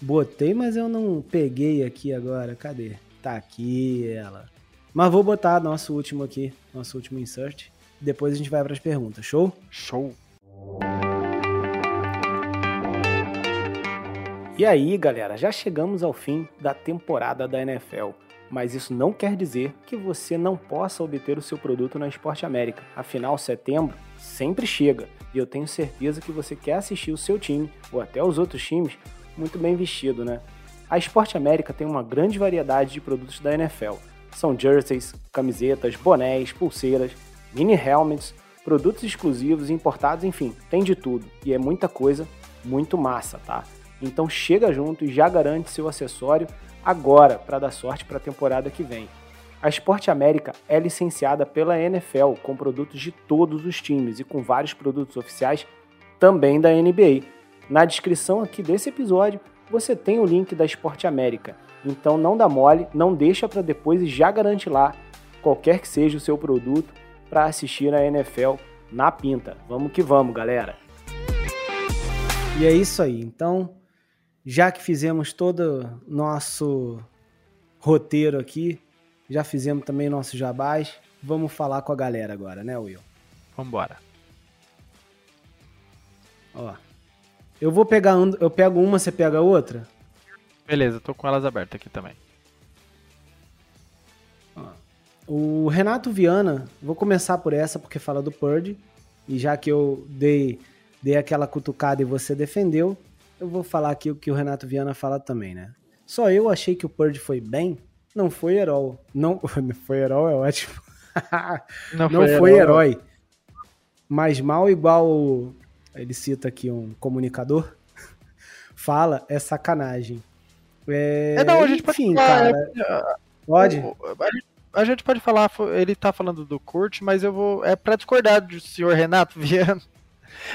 botei, mas eu não peguei aqui agora. Cadê? Tá aqui ela. Mas vou botar nosso último aqui, nosso último insert. Depois a gente vai para as perguntas. Show? Show. E aí, galera, já chegamos ao fim da temporada da NFL. Mas isso não quer dizer que você não possa obter o seu produto na Esporte América. Afinal, setembro sempre chega e eu tenho certeza que você quer assistir o seu time ou até os outros times muito bem vestido, né? A Esporte América tem uma grande variedade de produtos da NFL são jerseys, camisetas, bonés, pulseiras, mini helmets, produtos exclusivos, importados, enfim, tem de tudo. E é muita coisa, muito massa, tá? Então chega junto e já garante seu acessório agora para dar sorte para a temporada que vem. A Esporte América é licenciada pela NFL com produtos de todos os times e com vários produtos oficiais também da NBA. Na descrição aqui desse episódio você tem o link da Esporte América então não dá mole, não deixa para depois e já garante lá, qualquer que seja o seu produto, para assistir a NFL na pinta. Vamos que vamos, galera. E é isso aí. Então, já que fizemos todo nosso roteiro aqui, já fizemos também nosso jabás, vamos falar com a galera agora, né, Will? Vambora. Ó. Eu vou pegar um, eu pego uma, você pega outra? Beleza, tô com elas abertas aqui também. O Renato Viana, vou começar por essa porque fala do Purdy. E já que eu dei, dei aquela cutucada e você defendeu, eu vou falar aqui o que o Renato Viana fala também, né? Só eu achei que o Purdy foi bem, não foi herói. Não [LAUGHS] foi herói, é ótimo. [LAUGHS] não, não foi, foi herói. herói. Mas mal igual ele cita aqui um comunicador [LAUGHS] fala é sacanagem. É, é não, a gente enfim, pode falar, cara. É, pode? A gente pode falar, ele tá falando do Kurt, mas eu vou. É pra discordar do senhor Renato [LAUGHS] Viana.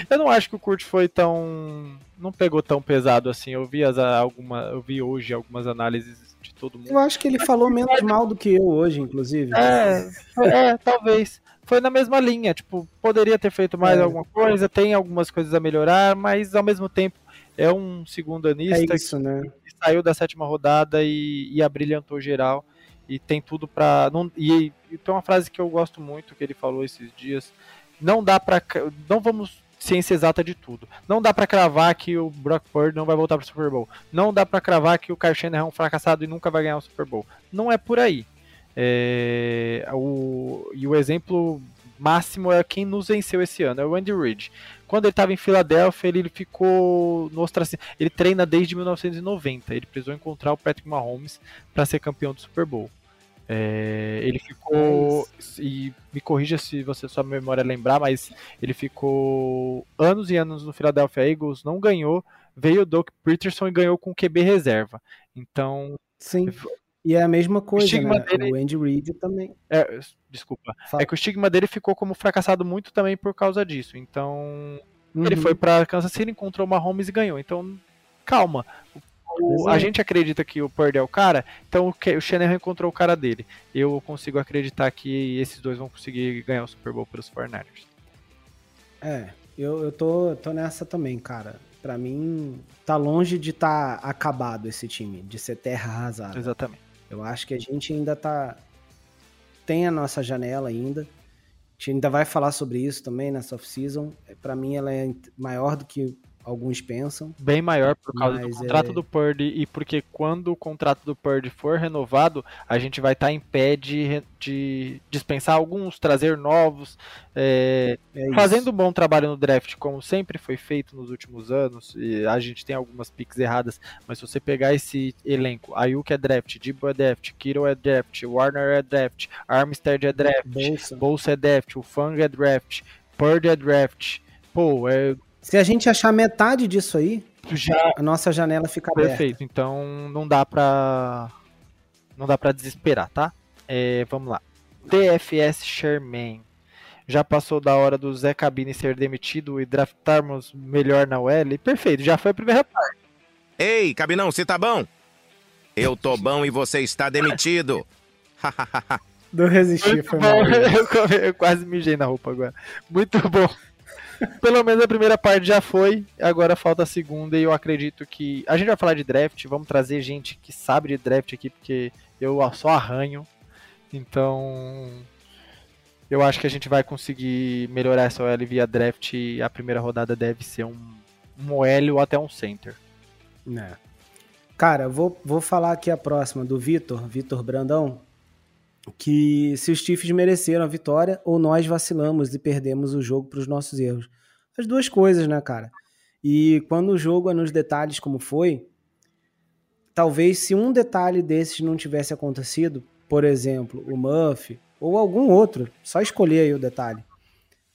Eu não acho que o Kurt foi tão. não pegou tão pesado assim. Eu vi, as, alguma, eu vi hoje algumas análises de todo mundo. Eu acho que ele falou menos mal do que eu hoje, inclusive. É, é talvez. Foi na mesma linha, tipo, poderia ter feito mais é. alguma coisa, tem algumas coisas a melhorar, mas ao mesmo tempo é um segundo anista é isso, né? saiu da sétima rodada e, e abrilhantou geral. E tem tudo para e, e tem uma frase que eu gosto muito que ele falou esses dias. Não dá para não vamos ciência exata de tudo. Não dá para cravar que o Brock Purdy não vai voltar para o Super Bowl. Não dá para cravar que o Kyle Shanahan é um fracassado e nunca vai ganhar o Super Bowl. Não é por aí. É, o, e o exemplo máximo é quem nos venceu esse ano, é o Andy Reid. Quando ele estava em Filadélfia, ele, ele ficou no ostracismo. Ele treina desde 1990. Ele precisou encontrar o Patrick Mahomes para ser campeão do Super Bowl. É, ele ficou. E me corrija se você sua memória lembrar, mas ele ficou anos e anos no Philadelphia Eagles, não ganhou. Veio o Doug Peterson e ganhou com QB reserva. Então. Sim. E é a mesma coisa, o, né? dele... o Andy Reid também. É, desculpa. Fala. É que o estigma dele ficou como fracassado muito também por causa disso. Então, uhum. ele foi para Kansas City, encontrou uma Holmes e ganhou. Então, calma. O, a gente acredita que o Purdy é o cara, então o, Shanahan encontrou o cara dele. Eu consigo acreditar que esses dois vão conseguir ganhar o Super Bowl pelos 49ers. É, eu, eu tô, tô nessa também, cara. Para mim, tá longe de estar tá acabado esse time, de ser terra arrasada. Exatamente. Eu acho que a gente ainda tá. Tem a nossa janela ainda. A gente ainda vai falar sobre isso também nessa off-season. Para mim, ela é maior do que alguns pensam. Bem maior por causa do contrato é... do Purdy e porque quando o contrato do Purdy for renovado, a gente vai estar tá em pé de, de dispensar alguns, trazer novos, é, é fazendo um bom trabalho no draft, como sempre foi feito nos últimos anos. E a gente tem algumas picks erradas, mas se você pegar esse elenco, Ayuk é draft, Debo é draft, Kiro é draft, Warner é draft, Armstead é draft, Bolsa, Bolsa é draft, o Fang é draft, Purdy é draft. Pô, é se a gente achar metade disso aí, já a nossa janela fica aberta. Perfeito. Então não dá pra não dá para desesperar, tá? É, vamos lá. DFS Sherman. Já passou da hora do Zé Cabine ser demitido e draftarmos melhor na UL? Perfeito, já foi a primeira parte. Ei, Cabinão, você tá bom? Eu tô bom e você está demitido. [LAUGHS] Não resisti, foi mal. [LAUGHS] Eu, eu quase mijei na roupa agora. Muito bom. [LAUGHS] Pelo menos a primeira parte já foi, agora falta a segunda e eu acredito que. A gente vai falar de draft, vamos trazer gente que sabe de draft aqui, porque eu só arranho. Então. Eu acho que a gente vai conseguir melhorar essa OL via draft e a primeira rodada deve ser um, um OL ou até um center. É. Cara, vou, vou falar aqui a próxima do Vitor, Vitor Brandão que se os Chiefs mereceram a vitória ou nós vacilamos e perdemos o jogo para os nossos erros. As duas coisas, né, cara? E quando o jogo é nos detalhes como foi, talvez se um detalhe desses não tivesse acontecido, por exemplo, o Muff ou algum outro, só escolher aí o detalhe,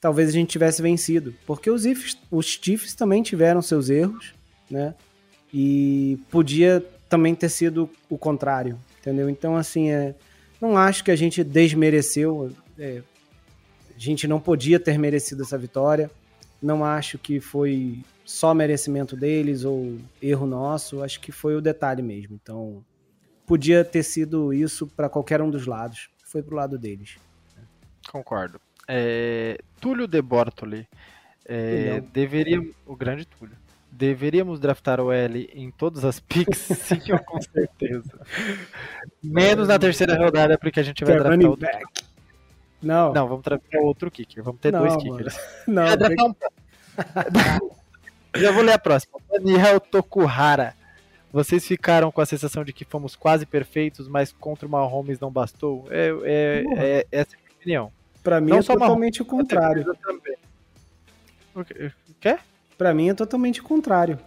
talvez a gente tivesse vencido, porque os, Chiefs, os Chiefs também tiveram seus erros, né? E podia também ter sido o contrário, entendeu? Então, assim, é, não acho que a gente desmereceu. É, a gente não podia ter merecido essa vitória. Não acho que foi só merecimento deles ou erro nosso. Acho que foi o detalhe mesmo. Então, podia ter sido isso para qualquer um dos lados. Foi pro lado deles. Concordo. É, Túlio de Bortoli. É, deveria. O grande Túlio. Deveríamos draftar o L em todas as picks? [LAUGHS] Sim, com certeza. Menos na terceira rodada, porque a gente vai draftar outro. Back. Não. Não, vamos draftar outro kicker. Vamos ter não, dois kickers. [LAUGHS] Não, tem... um... Já vou ler a próxima. Daniel Tokuhara. Vocês ficaram com a sensação de que fomos quase perfeitos, mas contra o Mahomes não bastou? É, é, é essa é a minha opinião. Pra mim não é totalmente o contrário. Quê? Para mim é totalmente o contrário.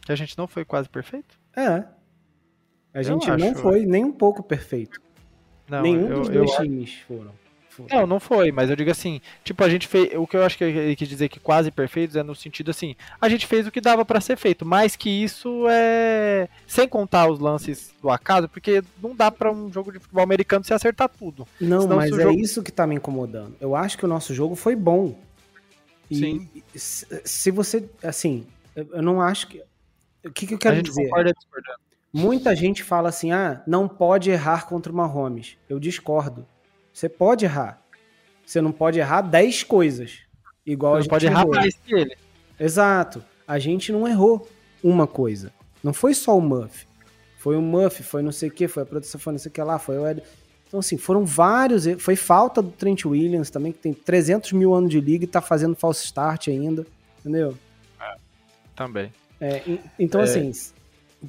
Que a gente não foi quase perfeito? É. A gente eu não acho... foi nem um pouco perfeito. Não, Nenhum eu, dos dois eu... times foram. Não, não foi, mas eu digo assim, tipo, a gente fez. O que eu acho que ele quis dizer que quase perfeitos é no sentido assim, a gente fez o que dava para ser feito, mais que isso é. Sem contar os lances do acaso, porque não dá para um jogo de futebol americano se acertar tudo. Não, Senão, mas é jogo... isso que tá me incomodando. Eu acho que o nosso jogo foi bom. E Sim. se você, assim, eu não acho que. O que, que eu quero a gente dizer? Concorda. Muita gente fala assim: ah, não pode errar contra o Mahomes. Eu discordo. Você pode errar. Você não pode errar 10 coisas. Igual Você a gente pode errar mais que ele. Exato. A gente não errou uma coisa. Não foi só o Muff. Foi o Muff, foi não sei o que, foi a produção, foi não sei o que lá, foi o Ed. Então, assim, foram vários. Foi falta do Trent Williams também, que tem 300 mil anos de liga e tá fazendo false start ainda. Entendeu? É, também. É, então, é... assim,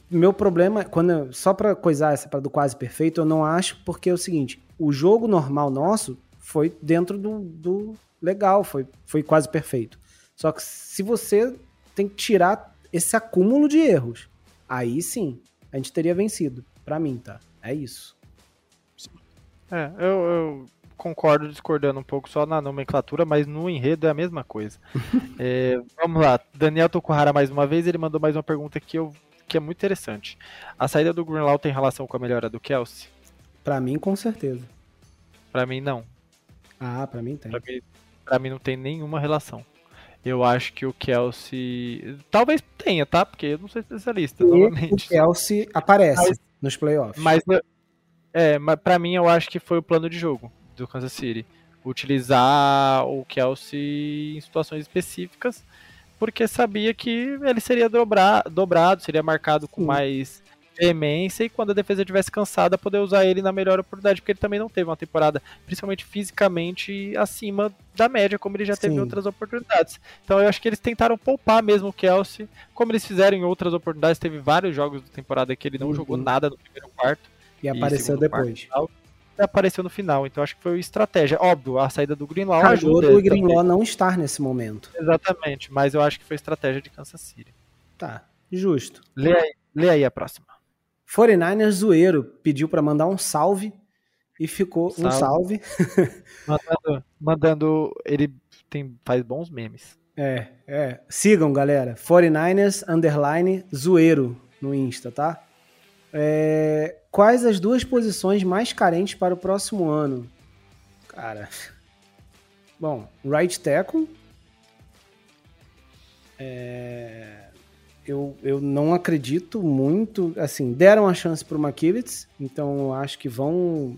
meu problema, quando só para coisar essa para do quase perfeito, eu não acho, porque é o seguinte: o jogo normal nosso foi dentro do, do legal, foi, foi quase perfeito. Só que se você tem que tirar esse acúmulo de erros, aí sim, a gente teria vencido. Para mim, tá? É isso. É, eu, eu, concordo discordando um pouco só na nomenclatura, mas no enredo é a mesma coisa. [LAUGHS] é, vamos lá, Daniel Tokuhara mais uma vez, ele mandou mais uma pergunta que, eu, que é muito interessante. A saída do Greenlaw tem relação com a melhora do Kelsey? Para mim, com certeza. Para mim, não. Ah, para mim tem. Pra mim, pra mim não tem nenhuma relação. Eu acho que o Kelsey. Talvez tenha, tá? Porque eu não sou especialista, e novamente. O Kelsey aparece mas, nos playoffs. Mas é, mas pra mim eu acho que foi o plano de jogo do Kansas City. Utilizar o Kelsey em situações específicas porque sabia que ele seria dobrar, dobrado, seria marcado com Sim. mais veemência e quando a defesa estivesse cansada, poder usar ele na melhor oportunidade, porque ele também não teve uma temporada, principalmente fisicamente, acima da média, como ele já teve Sim. em outras oportunidades. Então eu acho que eles tentaram poupar mesmo o Kelsey, como eles fizeram em outras oportunidades, teve vários jogos da temporada que ele não uhum. jogou nada no primeiro quarto. E, e apareceu depois. Quarto, apareceu no final, então acho que foi estratégia. Óbvio, a saída do Greenlaw Cagou ajuda. o Greenlaw não estar nesse momento. Exatamente, mas eu acho que foi estratégia de Kansas City. Tá, justo. Lê aí, lê aí a próxima. 49ers zoeiro pediu para mandar um salve e ficou salve. um salve. [LAUGHS] mandando, mandando, ele tem, faz bons memes. É, é. Sigam, galera. 49ers underline zoeiro no Insta, tá? É, quais as duas posições mais carentes para o próximo ano? Cara. Bom, right tackle. É, eu, eu não acredito muito. Assim, deram a chance para o McKivitz, então acho que vão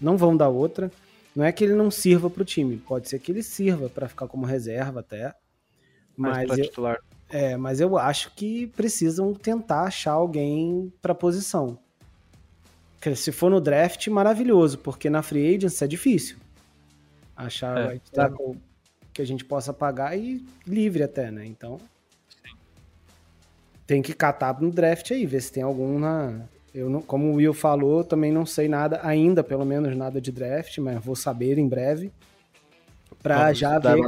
não vão dar outra. Não é que ele não sirva para o time, pode ser que ele sirva para ficar como reserva até. Mas, mas eu, titular. É, mas eu acho que precisam tentar achar alguém para posição. Se for no draft, maravilhoso, porque na free agency é difícil achar é, right tackle que a gente possa pagar e livre até, né? Então tem que catar no draft aí, ver se tem algum na. Eu não, como o Will falou, também não sei nada, ainda pelo menos nada de draft, mas vou saber em breve. Pra Vamos já ver.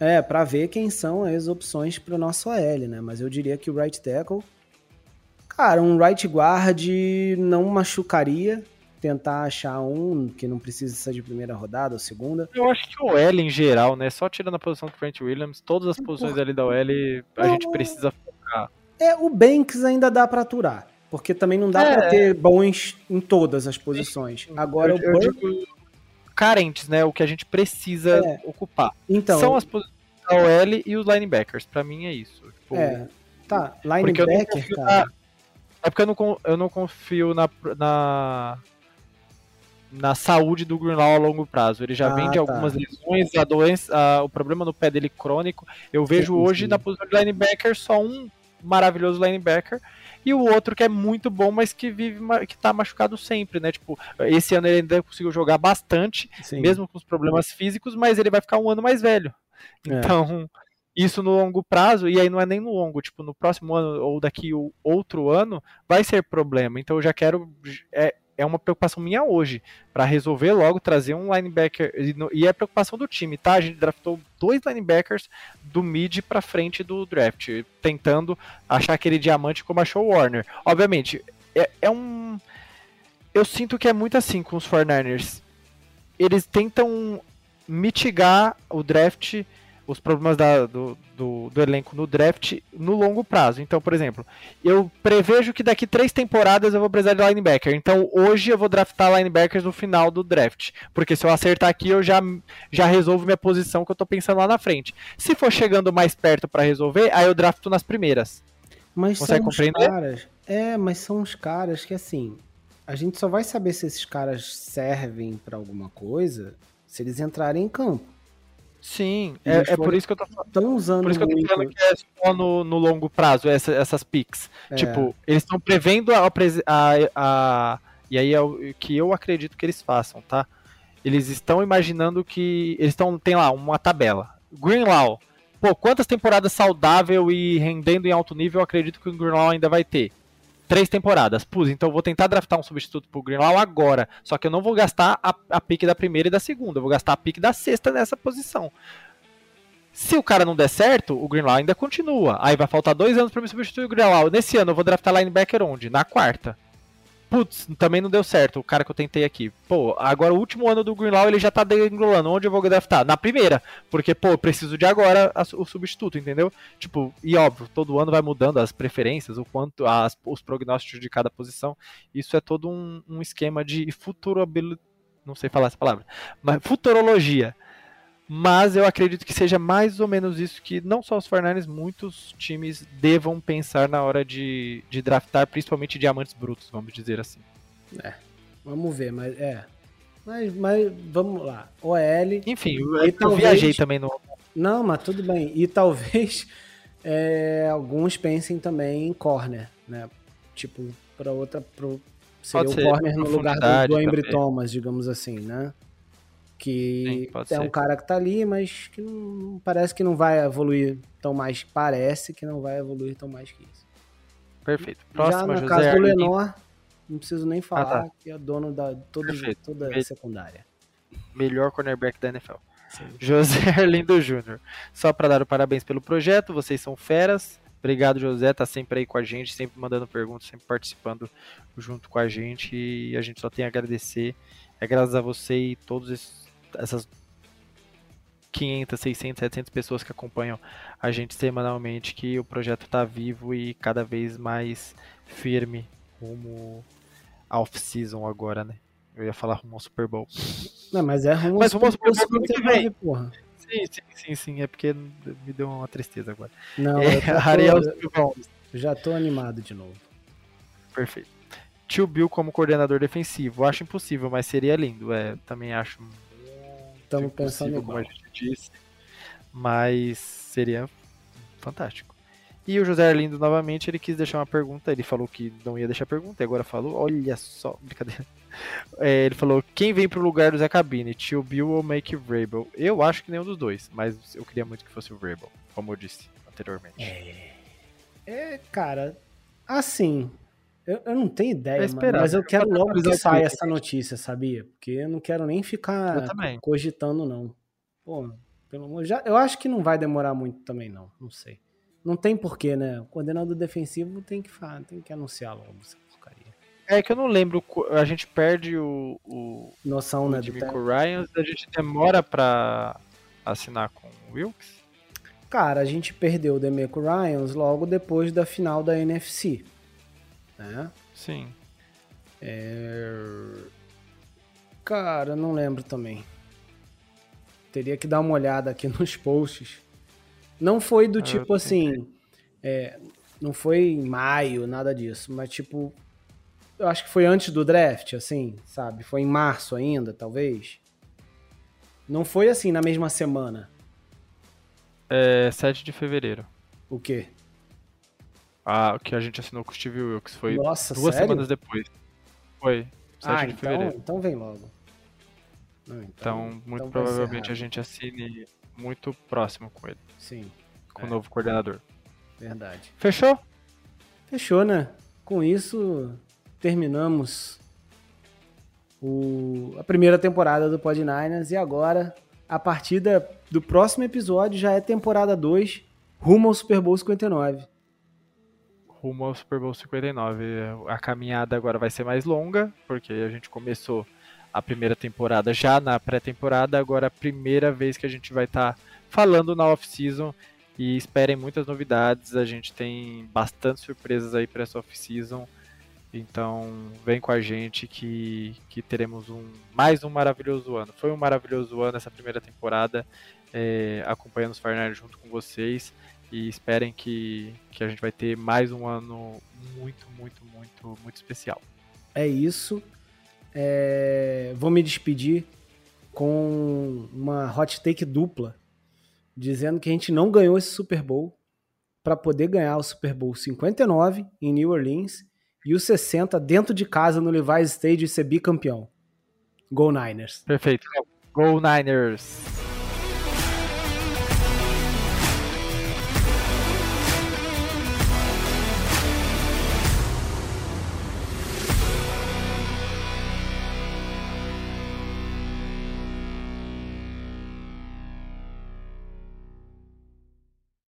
É, pra ver quem são as opções pro nosso AL, né? Mas eu diria que o right tackle. Cara, um right guard não machucaria tentar achar um que não precisa ser de primeira rodada ou segunda. Eu acho que o L em geral, né? Só tirando a posição do Trent Williams, todas as posições ali da OL a gente precisa focar. É, o Banks ainda dá para aturar, porque também não dá é. para ter bons em todas as posições. Agora eu, o Burke... carentes, né? O que a gente precisa é. ocupar. Então, são as posições da OL e os linebackers. Para mim é isso. Tipo, é. Tá, linebacker, cara. É porque eu não, eu não confio na, na na saúde do Greenlaw a longo prazo. Ele já ah, vem de tá. algumas lesões, a doença, a, o problema no pé dele crônico. Eu vejo sim, hoje sim. na posição de linebacker só um maravilhoso linebacker e o outro que é muito bom, mas que vive que tá machucado sempre, né? Tipo, esse ano ele ainda conseguiu jogar bastante, sim. mesmo com os problemas físicos, mas ele vai ficar um ano mais velho. É. Então, isso no longo prazo, e aí não é nem no longo, tipo, no próximo ano ou daqui o outro ano, vai ser problema. Então eu já quero. É, é uma preocupação minha hoje, para resolver logo, trazer um linebacker, e é preocupação do time, tá? A gente draftou dois linebackers do mid para frente do draft, tentando achar aquele diamante como achou o Warner. Obviamente, é, é um... Eu sinto que é muito assim com os 49ers. Eles tentam mitigar o draft os problemas da, do, do, do, elenco no draft no longo prazo. Então, por exemplo, eu prevejo que daqui três temporadas eu vou precisar de linebacker. Então, hoje eu vou draftar linebackers no final do draft. Porque se eu acertar aqui, eu já, já resolvo minha posição que eu tô pensando lá na frente. Se for chegando mais perto para resolver, aí eu drafto nas primeiras. Mas Consegue são compreender? caras. É, mas são os caras que assim. A gente só vai saber se esses caras servem para alguma coisa se eles entrarem em campo. Sim, é, é, por isso que eu tô falando. usando por isso que eu tô falando que é só no, no longo prazo, essa, essas picks. É. Tipo, eles estão prevendo a, a, a, E aí é o que eu acredito que eles façam, tá? Eles estão imaginando que. Eles estão. Tem lá uma tabela. Greenlaw. Pô, quantas temporadas saudável e rendendo em alto nível eu acredito que o Greenlaw ainda vai ter? Três temporadas. Pus, então eu vou tentar draftar um substituto pro Greenlaw agora. Só que eu não vou gastar a, a pique da primeira e da segunda. Eu vou gastar a pique da sexta nessa posição. Se o cara não der certo, o Greenlaw ainda continua. Aí vai faltar dois anos para me substituir o Greenlaw. Nesse ano eu vou draftar linebacker onde? Na quarta putz, também não deu certo o cara que eu tentei aqui. Pô, agora o último ano do Greenlaw ele já tá degringolando. Onde eu vou draftar? Na primeira. Porque, pô, preciso de agora a, o substituto, entendeu? Tipo, e óbvio, todo ano vai mudando as preferências, o quanto, as, os prognósticos de cada posição. Isso é todo um, um esquema de futurabilidade. Não sei falar essa palavra. Mas futurologia mas eu acredito que seja mais ou menos isso que não só os 49 muitos times devam pensar na hora de, de draftar, principalmente diamantes brutos, vamos dizer assim. É, vamos ver, mas é. Mas, mas vamos lá. OL. Enfim, eu, eu talvez... viajei também no, Não, mas tudo bem. E talvez [LAUGHS] é, alguns pensem também em corner, né? Tipo, para outra. Pro, seria o corner no lugar do, do Embry Thomas, digamos assim, né? Que Sim, é ser. um cara que tá ali, mas que não, parece que não vai evoluir tão mais. Parece que não vai evoluir tão mais que isso. Perfeito. Próximo, Já no José caso do Lenor, não preciso nem falar ah, tá. que é dono da todo, toda a secundária. Melhor cornerback da NFL. Sim. José [LAUGHS] Arlindo Júnior. Só para dar o parabéns pelo projeto, vocês são feras. Obrigado, José, tá sempre aí com a gente, sempre mandando perguntas, sempre participando junto com a gente e a gente só tem a agradecer. É graças a você e todas essas 500, 600, 700 pessoas que acompanham a gente semanalmente que o projeto está vivo e cada vez mais firme rumo off-season agora, né? Eu ia falar rumo ao Super Bowl. Não, mas é rumo, mas rumo ao Super Bowl que vem. Porra. Sim, sim, sim, sim. É porque me deu uma tristeza agora. Não, é, Ariel [LAUGHS] Já tô animado de novo. Perfeito. Tio Bill como coordenador defensivo. Acho impossível, mas seria lindo. É, também acho Estamos pensando igual. como a gente disse. Mas seria fantástico. E o José Arlindo, novamente, ele quis deixar uma pergunta. Ele falou que não ia deixar pergunta e agora falou. Olha só, [LAUGHS] brincadeira. É, ele falou: quem vem pro lugar do Zé Cabine, tio Bill ou Make Vrabel? Eu acho que nenhum dos dois, mas eu queria muito que fosse o Vrabel, como eu disse anteriormente. É, é cara, assim. Eu, eu não tenho ideia, mano, mas eu quero logo que saia essa notícia, sabia? Porque eu não quero nem ficar cogitando, não. Pô, pelo amor. Já, eu acho que não vai demorar muito também, não. Não sei. Não tem porquê, né? O coordenador defensivo tem que, tem que anunciar logo essa porcaria. É que eu não lembro, a gente perde o, o, Noção, o né, Demico Ryan, a gente demora pra assinar com o Wilkes? Cara, a gente perdeu o Demeco Ryans logo depois da final da NFC. Né? Sim. É... Cara, não lembro também. Teria que dar uma olhada aqui [LAUGHS] nos posts. Não foi do ah, tipo assim. É, não foi em maio, nada disso, mas tipo. Eu acho que foi antes do draft, assim, sabe? Foi em março ainda, talvez. Não foi assim na mesma semana. É 7 de fevereiro. O quê? Ah, o que a gente assinou com o Steve Wilkes foi Nossa, duas sério? semanas depois. Foi. 7 ah, de então, fevereiro. Então vem logo. Não, então, então, muito então provavelmente a gente assine muito próximo com ele. Sim. Com é. o novo coordenador. Verdade. Fechou? Fechou, né? Com isso, terminamos o, a primeira temporada do Pod Niners e agora, a partir da, do próximo episódio, já é temporada 2, rumo ao Super Bowl 59. Rumo ao Super Bowl 59. A caminhada agora vai ser mais longa, porque a gente começou a primeira temporada já na pré-temporada, agora é a primeira vez que a gente vai estar tá falando na off-season e esperem muitas novidades, a gente tem bastante surpresas aí para essa off-season. Então, vem com a gente que, que teremos um mais um maravilhoso ano. Foi um maravilhoso ano essa primeira temporada, é, acompanhando os Fernandes junto com vocês. E esperem que, que a gente vai ter mais um ano muito, muito, muito, muito especial. É isso. É, vou me despedir com uma hot take dupla, dizendo que a gente não ganhou esse Super Bowl para poder ganhar o Super Bowl 59 em New Orleans e o 60 dentro de casa no Levi's Stadium e ser bicampeão. Go Niners. Perfeito. Go Niners.